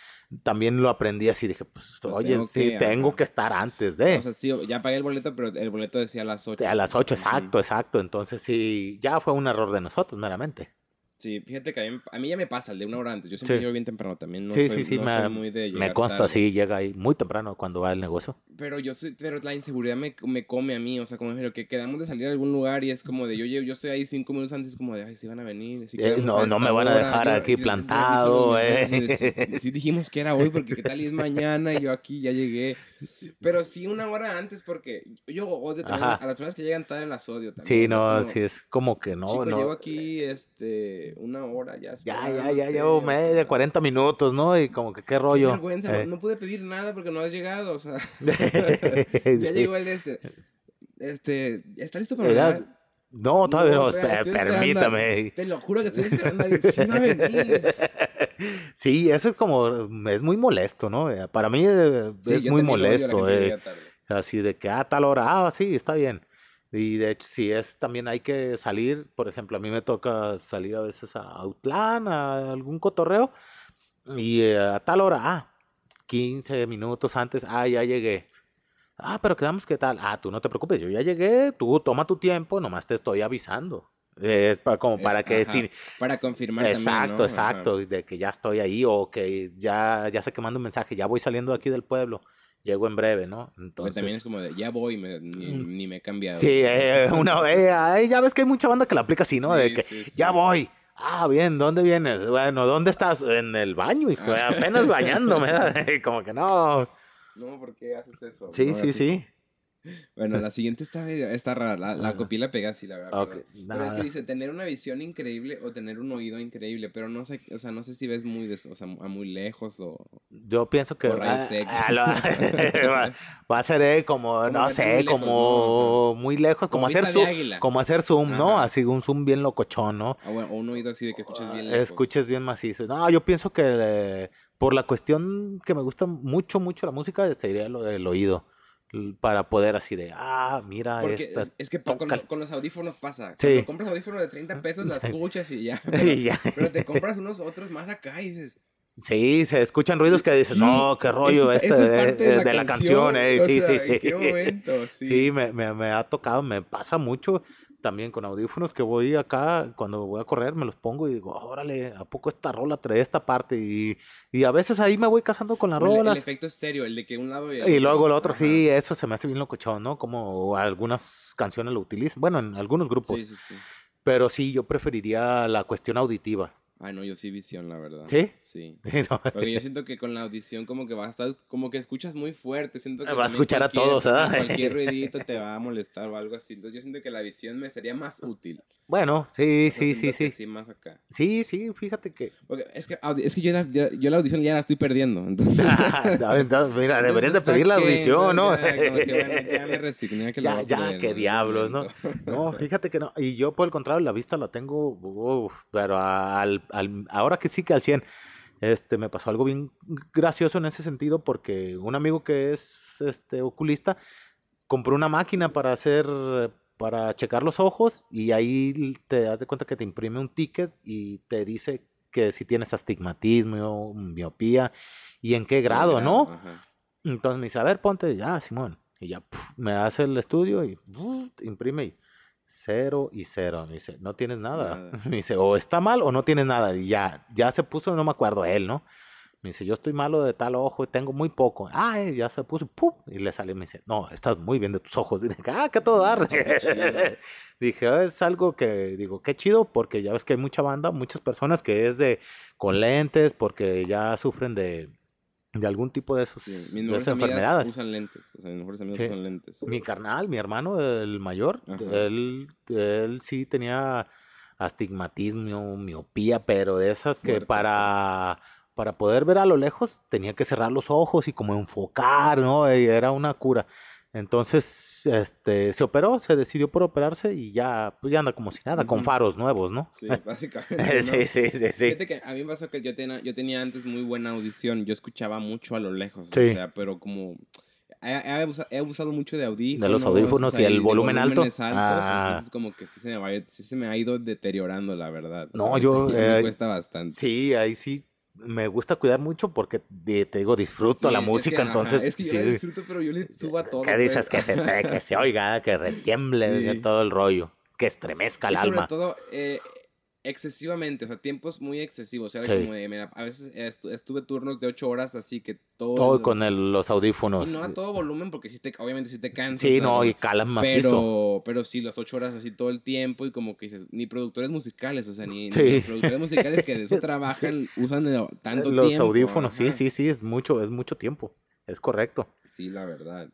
también lo aprendí así, dije, pues, pues oye, sí, tengo que estar antes de. O sea, sí, ya pagué el boleto, pero el boleto decía a las ocho. A las ocho, exacto, exacto. Entonces sí, ya fue un error de nosotros, meramente. Sí, fíjate que a mí, ya me pasa el de una hora antes. Yo siempre llego bien temprano también. No sí, soy, sí, sí, me, muy de Me consta, sí, llega ahí muy temprano cuando va el negocio. Pero yo soy, pero la inseguridad me, me come a mí. O sea, como pero que quedamos de salir a algún lugar y es como de yo yo estoy ahí cinco minutos antes, como de ay, si van a venir. Eh, no, no me van a dejar aquí plantado, eh. Sí, dijimos que era hoy porque qué tal y es mañana y yo aquí ya llegué. Pero sí una hora antes porque yo odio a las personas que llegan tarde las odio también. Sí, no, sí es como que no, chico, no. Llevo aquí este una hora ya. Ya, ya, ya llevo media, 40 minutos, ¿no? Y como que qué rollo. Qué vergüenza, eh. no pude pedir nada porque no has llegado, o sea. ya llegó el este. Este, ¿está listo para No, todavía no, permítame. Te lo juro que estoy esperando sí a venir. Sí, eso es como, es muy molesto, ¿no? Para mí eh, es muy molesto. Eh, así de que a tal hora, ah, sí, está bien. Y de hecho, si es también hay que salir, por ejemplo, a mí me toca salir a veces a Autlán, a algún cotorreo, y eh, a tal hora, ah, 15 minutos antes, ah, ya llegué. Ah, pero quedamos que tal. Ah, tú no te preocupes, yo ya llegué, tú toma tu tiempo, nomás te estoy avisando. Es para, como para que sí. Para confirmar Exacto, exacto, de que ya estoy ahí o que ya, ya sé que mando un mensaje, ya voy saliendo de aquí del pueblo llego en breve, ¿no? Entonces... también es como de, ya voy, mm. ni, me he cambiado. Sí, eh, una vez, ya ves que hay mucha banda que la aplica así, ¿no? de que, ya voy. Ah, bien, ¿dónde vienes? Bueno, ¿dónde estás? En el baño, hijo, ah. apenas bañándome. como que no. No, ¿por qué haces eso? Sí, sí, sí. Bueno, la siguiente está, está rara. La, la copié la pega así, la verdad. Pero es que dice tener una visión increíble o tener un oído increíble, pero no sé, o sea, no sé si ves muy, o sea, a muy lejos o. Yo pienso que va, va, a ser eh, como, no sé, como muy lejos, como, hacer zoom, como hacer zoom, ¿no? Así un zoom bien locochón, ¿no? Ah, o un oído así de que escuches bien lejos. Escuches bien macizo. No, yo pienso que eh, por la cuestión que me gusta mucho, mucho la música, sería lo del oído para poder así de, ah, mira, esta es, que con, los audífonos pasa. Sí. Cuando compras audífonos de 30 pesos, las escuchas y ya. Pero, te compras unos otros más acá y dices... Sí, se escuchan ruidos que dices, no, qué rollo este, de, la, canción, eh. sí, sí, sí. Momento, sí. sí me, me, me, ha tocado, me pasa mucho también con audífonos que voy acá, cuando voy a correr, me los pongo y digo, órale, ¿a poco esta rola trae esta parte? Y, y a veces ahí me voy casando con las rolas. El, efecto estéreo, el de que un lado y, y luego el otro, sí, eso se me hace bien locochón, ¿no? Como algunas canciones lo utilizan, bueno, en algunos grupos. Sí, sí, sí. Pero sí, yo preferiría la cuestión auditiva. Ay, no, yo sí visión, la verdad. ¿Sí? Sí. Porque yo siento que con la audición como que vas a estar, como que escuchas muy fuerte. Siento que va a escuchar a todos, ¿verdad? Cualquier ruidito te va a molestar o algo así. Entonces yo siento que la visión me sería más útil. Bueno, sí, sí, sí, sí. Sí, más acá. Sí, sí, fíjate que... es que, es que yo, la, yo, la audición ya la estoy perdiendo. Entonces, mira, deberías de pedir la audición, ¿no? Ya, como que, bueno, ya me resigné que Ya, ya, qué diablos, ¿no? No, fíjate que no. Y yo, por el contrario, la vista la tengo, pero al, al, ahora que sí que al 100. Este, me pasó algo bien gracioso en ese sentido porque un amigo que es este, oculista compró una máquina para hacer para checar los ojos y ahí te das de cuenta que te imprime un ticket y te dice que si tienes astigmatismo, miopía y en qué grado, ¿no? Entonces me dice, a ver, ponte ya, Simón. Y ya me hace el estudio y imprime y cero y cero. Me dice, no tienes nada. nada. Me dice, o está mal o no tienes nada. Y ya, ya se puso, no me acuerdo él, ¿no? Me dice, yo estoy malo de tal ojo y tengo muy poco. Ah, ya se puso, ¡pum! Y le sale y me dice, no, estás muy bien de tus ojos. Y dije, ah, qué todo dar. dije, ah, es algo que, digo, qué chido, porque ya ves que hay mucha banda, muchas personas que es de, con lentes, porque ya sufren de, de algún tipo de, esos, de esas enfermedades. usan lentes, o sea, mis mejores amigos usan lentes. Mi carnal, mi hermano, el mayor, él, él sí tenía astigmatismo, miopía, pero de esas que para para poder ver a lo lejos tenía que cerrar los ojos y como enfocar, ¿no? Y era una cura. Entonces, este, se operó, se decidió por operarse y ya, pues ya anda como si nada, con faros nuevos, ¿no? Sí, básicamente. sí, sí, sí, sí. Fíjate que a mí me pasó que yo tenía, yo tenía antes muy buena audición, yo escuchaba mucho a lo lejos, o sea, pero como he, abusado, mucho de audífonos. De los audífonos y el volumen alto. ah. Entonces como que sí se, me va, sí se me ha ido deteriorando, la verdad. No, yo... me eh, cuesta bastante. Sí, ahí sí me gusta cuidar mucho porque te digo, disfruto la música, entonces. es que yo disfruto, pero yo le subo a todo. ¿Qué dices? Pues. Que, se, que se oiga, que retiemble todo el rollo, que estremezca el alma. Sobre todo, eh, excesivamente, o sea, tiempos muy excesivos. O sea, como de, mira, a veces estuve turnos de ocho horas, así que todo. Todo con los audífonos. Y no a todo volumen, porque si te, obviamente si te cansas. Sí, no, y calan más Pero, pero sí, las ocho horas así todo el tiempo, y como que dices, ni productores musicales, o sea, ni, ni productores musicales que de eso trabajan, usan tanto los tiempo. Los audífonos, sí, sí, sí, es mucho, es mucho tiempo. Es correcto. Sí, la verdad.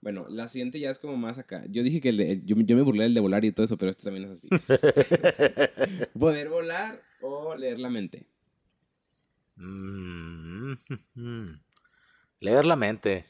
Bueno, la siguiente ya es como más acá. Yo dije que yo, me burlé del de volar y todo eso, pero este también es así. Poder volar o leer la mente. Mm, leer la mente.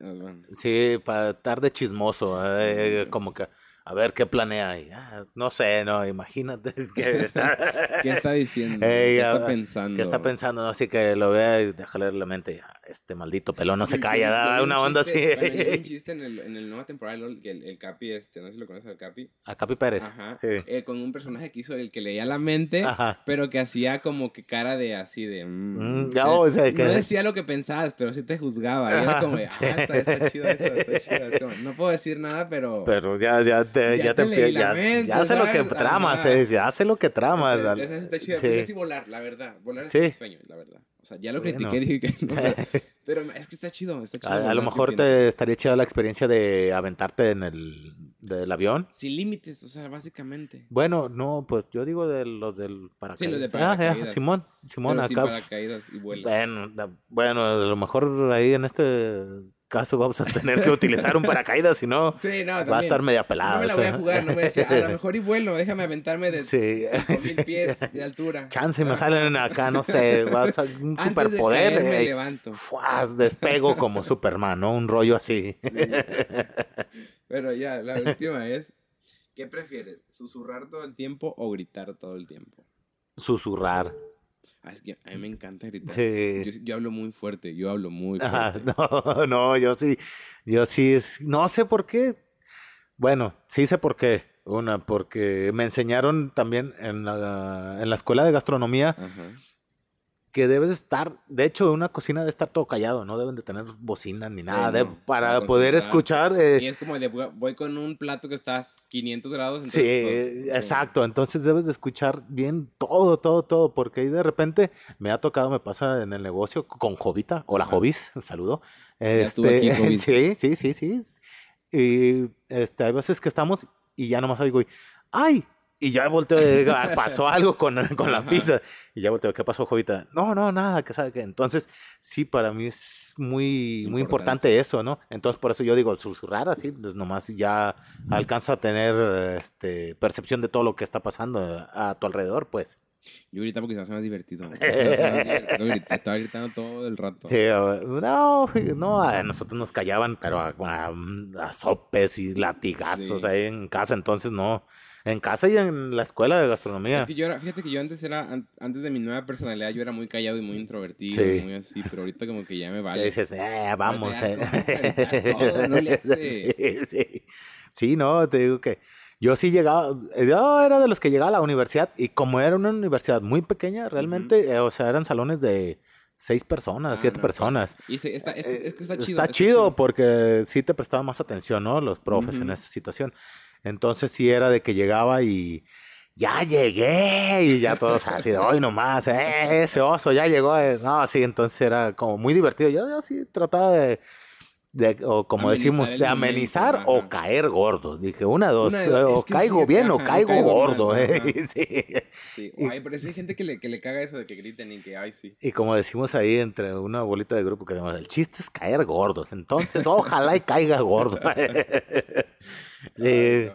Ah, sí, para estar de chismoso, eh, como que a ver qué planea. Ah, no sé, no, imagínate. Que está... ¿Qué está diciendo? ¿Qué está pensando? ¿Qué está pensando? No, así que lo vea y déjale la mente. Este maldito pelón no se calla, da una onda así. hay un chiste en el, en el nueva temporada que el, Capi, este, no sé si lo conoces al Capi. A Capi Pérez. Ajá. Eh, con un personaje que hizo el que leía la mente, pero que hacía como que cara de así de. Mm, mm, o sea, No decía lo que pensabas, pero sí te juzgaba. Y era como de, ah, está, está chido eso, está chido. no puedo decir nada, pero. Pero ya, ya ya, te, te ya, ya sé lo que tramas, eh, ya sé lo que tramas. Está chida, sí. es volar, la verdad. Volar es un sueño, la verdad. O sea, ya lo critiqué, dije que no, pero, es que está chido, está chido. A, lo mejor te estaría chida la experiencia de aventarte en el del avión. Sin límites, o sea, básicamente. Bueno, no, pues yo digo de los del paracaídas. Sí, los de paracaídas. Ah, Simón, Simón acá. paracaídas y vuelas. Bueno, bueno, a lo mejor ahí en este caso vamos a tener que utilizar un paracaídas, si no, va a estar media pelada. No me la voy a jugar, no voy a decir, a lo mejor y vuelo, déjame aventarme de sí. 5000 pies de altura. Chance me salen acá, no sé, va a ser un superpoder. me levanto. Fuas, despego como Superman, ¿no? Un rollo así. Pero ya, la última es, ¿qué prefieres? ¿Susurrar todo el tiempo o gritar todo el tiempo? Susurrar. Ah, es que a mí me encanta gritar. Sí. Yo, hablo muy fuerte, yo hablo muy fuerte. no, no, yo sí, yo sí, es, no sé por qué. Bueno, sí sé por qué. Una, porque me enseñaron también en la, en la escuela de gastronomía Ajá que debes estar, de hecho, una cocina debe estar todo callado, no deben de tener bocinas ni nada, para poder escuchar. Eh, y es como de, voy con un plato que está a 500 grados. sí, pues, exacto, entonces debes de escuchar bien todo, todo, todo, porque ahí de repente me ha tocado, me pasa en el negocio con Jovita, o la Jovis, un saludo. Este, aquí, sí, sí, sí, sí. Y este, hay veces que estamos y ya nomás oigo, ¡ay! Y ya volteo, pasó algo con, con la pizza. Y ya volteo, ¿qué pasó, Jovita? No, no, nada, que sabe que. Entonces, sí, para mí es muy, muy importante eso, ¿no? Entonces, por eso yo digo, susurrar así, pues nomás ya alcanza a tener este, percepción de todo lo que está pasando a tu alrededor, pues. Yo ahorita porque se hace más divertido. Estaba gritando todo el rato. Sí, no, no, a nosotros nos callaban, pero a, a, sopes y latigazos ahí en casa, entonces no. En casa y en la escuela de gastronomía. Es que yo era, fíjate que yo antes era, antes de mi nueva personalidad, yo era muy callado y muy introvertido, sí. muy así, pero ahorita como que ya me vale. dices, eh, vamos. Eh. no le sí, sí. sí, no, te digo que yo sí llegaba, yo era de los que llegaba a la universidad y como era una universidad muy pequeña, realmente, eh, o sea, eran salones de seis personas, ah, siete pues, personas. Y está, es que está chido. Está, chido, porque sí te prestaba más atención, ¿no? Los profes en esa situación. Entonces sí era de que llegaba y ya llegué y ya todos así hoy nomás, eh, ese oso ya llegó. Eh". No, sí, entonces era como muy divertido. Yo, yo sí trataba de, de o como decimos, de amenizar o caer gordo. Dije, una, dos, o caigo bien o caigo, gordo. eh. sí. sí. Ay, pero sí hay gente que le, que le caga eso de que griten y que, ay, sí. Y como decimos ahí entre una bolita de grupo que decimos, el chiste es caer gordos. Entonces, ojalá y caiga gordo.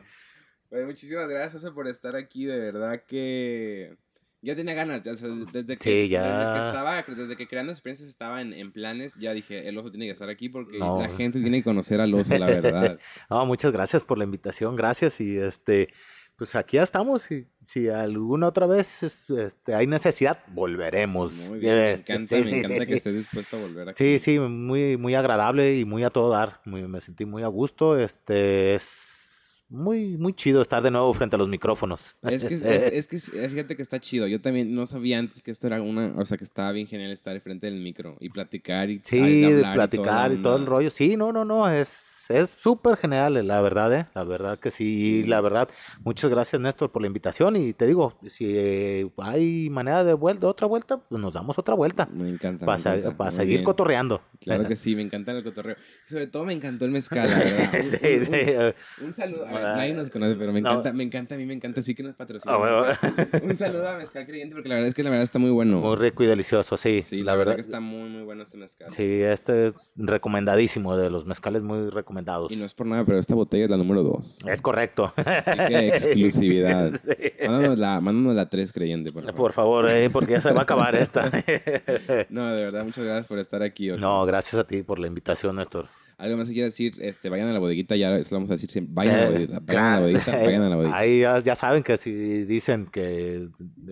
Sí. muchísimas gracias por estar aquí. De verdad que Ya tenía ganas, ya, desde, que, sí, ya... desde que estaba, desde que creando experiencias estaba en, en, planes, ya dije, el oso tiene que estar aquí porque la gente tiene que conocer al oso, la verdad. no, muchas gracias por la invitación, gracias y este pues aquí ya estamos. Si, si alguna otra vez este, hay necesidad, volveremos. Muy bien, me este, encanta, me encanta que estés dispuesto a volver aquí. Sí, sí, muy, muy agradable y muy a todo dar. Muy, me sentí muy a gusto. Este es muy, muy chido estar de nuevo frente a los micrófonos. Es que, es, que fíjate que está chido. Yo también no sabía antes que esto era una, o sea, que estaba bien genial estar frente del micro y platicar y sí, platicar y todo el rollo. Sí, no, no, no, es es súper genial, la verdad, ¿eh? La verdad que sí, la verdad. Muchas gracias, Néstor, por la invitación. Y te digo, si hay manera de vuelta, otra vuelta, pues nos damos otra vuelta. Me encanta. Para, seguir cotorreando. Claro que sí, me encanta el cotorreo. Sobre todo me encantó el mezcal, la verdad. Sí, un, sí. Un, saludo. nadie nos conoce, pero me encanta, me encanta, a mí me encanta, sí que nos patrocina. Ah, un saludo a Mezcal Creyente, porque la verdad es que la verdad está muy bueno. Muy rico y delicioso, sí. Sí, la, verdad, que está muy, muy bueno este mezcal. Sí, este es recomendadísimo, de los mezcales muy recomendados y no es por nada, pero esta botella es la número 2. Es correcto. Así que exclusividad. Mándanos, la, mándanos la 3 creyente, por favor. Por favor, eh, porque ya se va a acabar esta. no, de verdad, muchas gracias por estar aquí. No, gracias a ti por la invitación, Néstor. Algo más que quieras decir, este, vayan a la bodeguita, ya eso lo vamos a decir siempre. Vayan a la bodeguita, vayan a la bodeguita, vayan a la bodeguita. Ahí ya, saben que si dicen que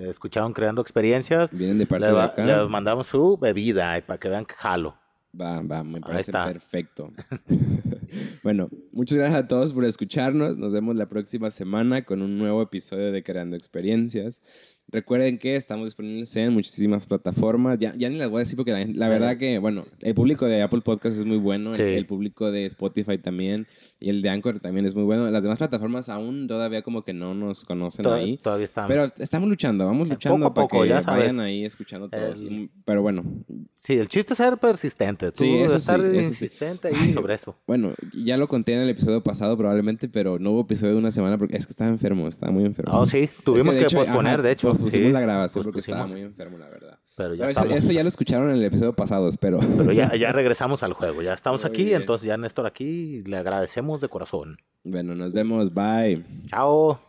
escucharon creando experiencias, vienen de parte de acá. Les mandamos su bebida para que vean que jalo. Va, va, me parece perfecto. bueno, muchas gracias a todos por escucharnos. Nos vemos la próxima semana con un nuevo episodio de Creando Experiencias. Recuerden que estamos disponibles en muchísimas plataformas. Ya, ya ni las voy a decir porque la, verdad que, bueno, el público de Apple Podcast es muy bueno, el, público de Spotify también y el de Anchor también es muy bueno. Las demás plataformas aún todavía como que no nos conocen ahí. Todavía estamos. Pero estamos luchando, vamos eh, luchando poco a poco, para que ya vayan ahí escuchando todos. Pero bueno. Sí, el chiste es ser persistente. Tú sí, eso estar insistente y sobre eso. Bueno, ya lo conté en el episodio pasado probablemente, pero no hubo episodio de una semana porque es que estaba enfermo, estaba muy enfermo. Oh, sí, tuvimos que, posponer, de hecho pusimos la grabación porque estaba muy enfermo, la verdad. Pero ya eso, ya lo escucharon en el episodio pasado, espero. Pero ya, ya regresamos al juego. Ya estamos aquí, entonces ya Néstor aquí. Le agradecemos de corazón. Bueno, nos vemos. Bye. Chao.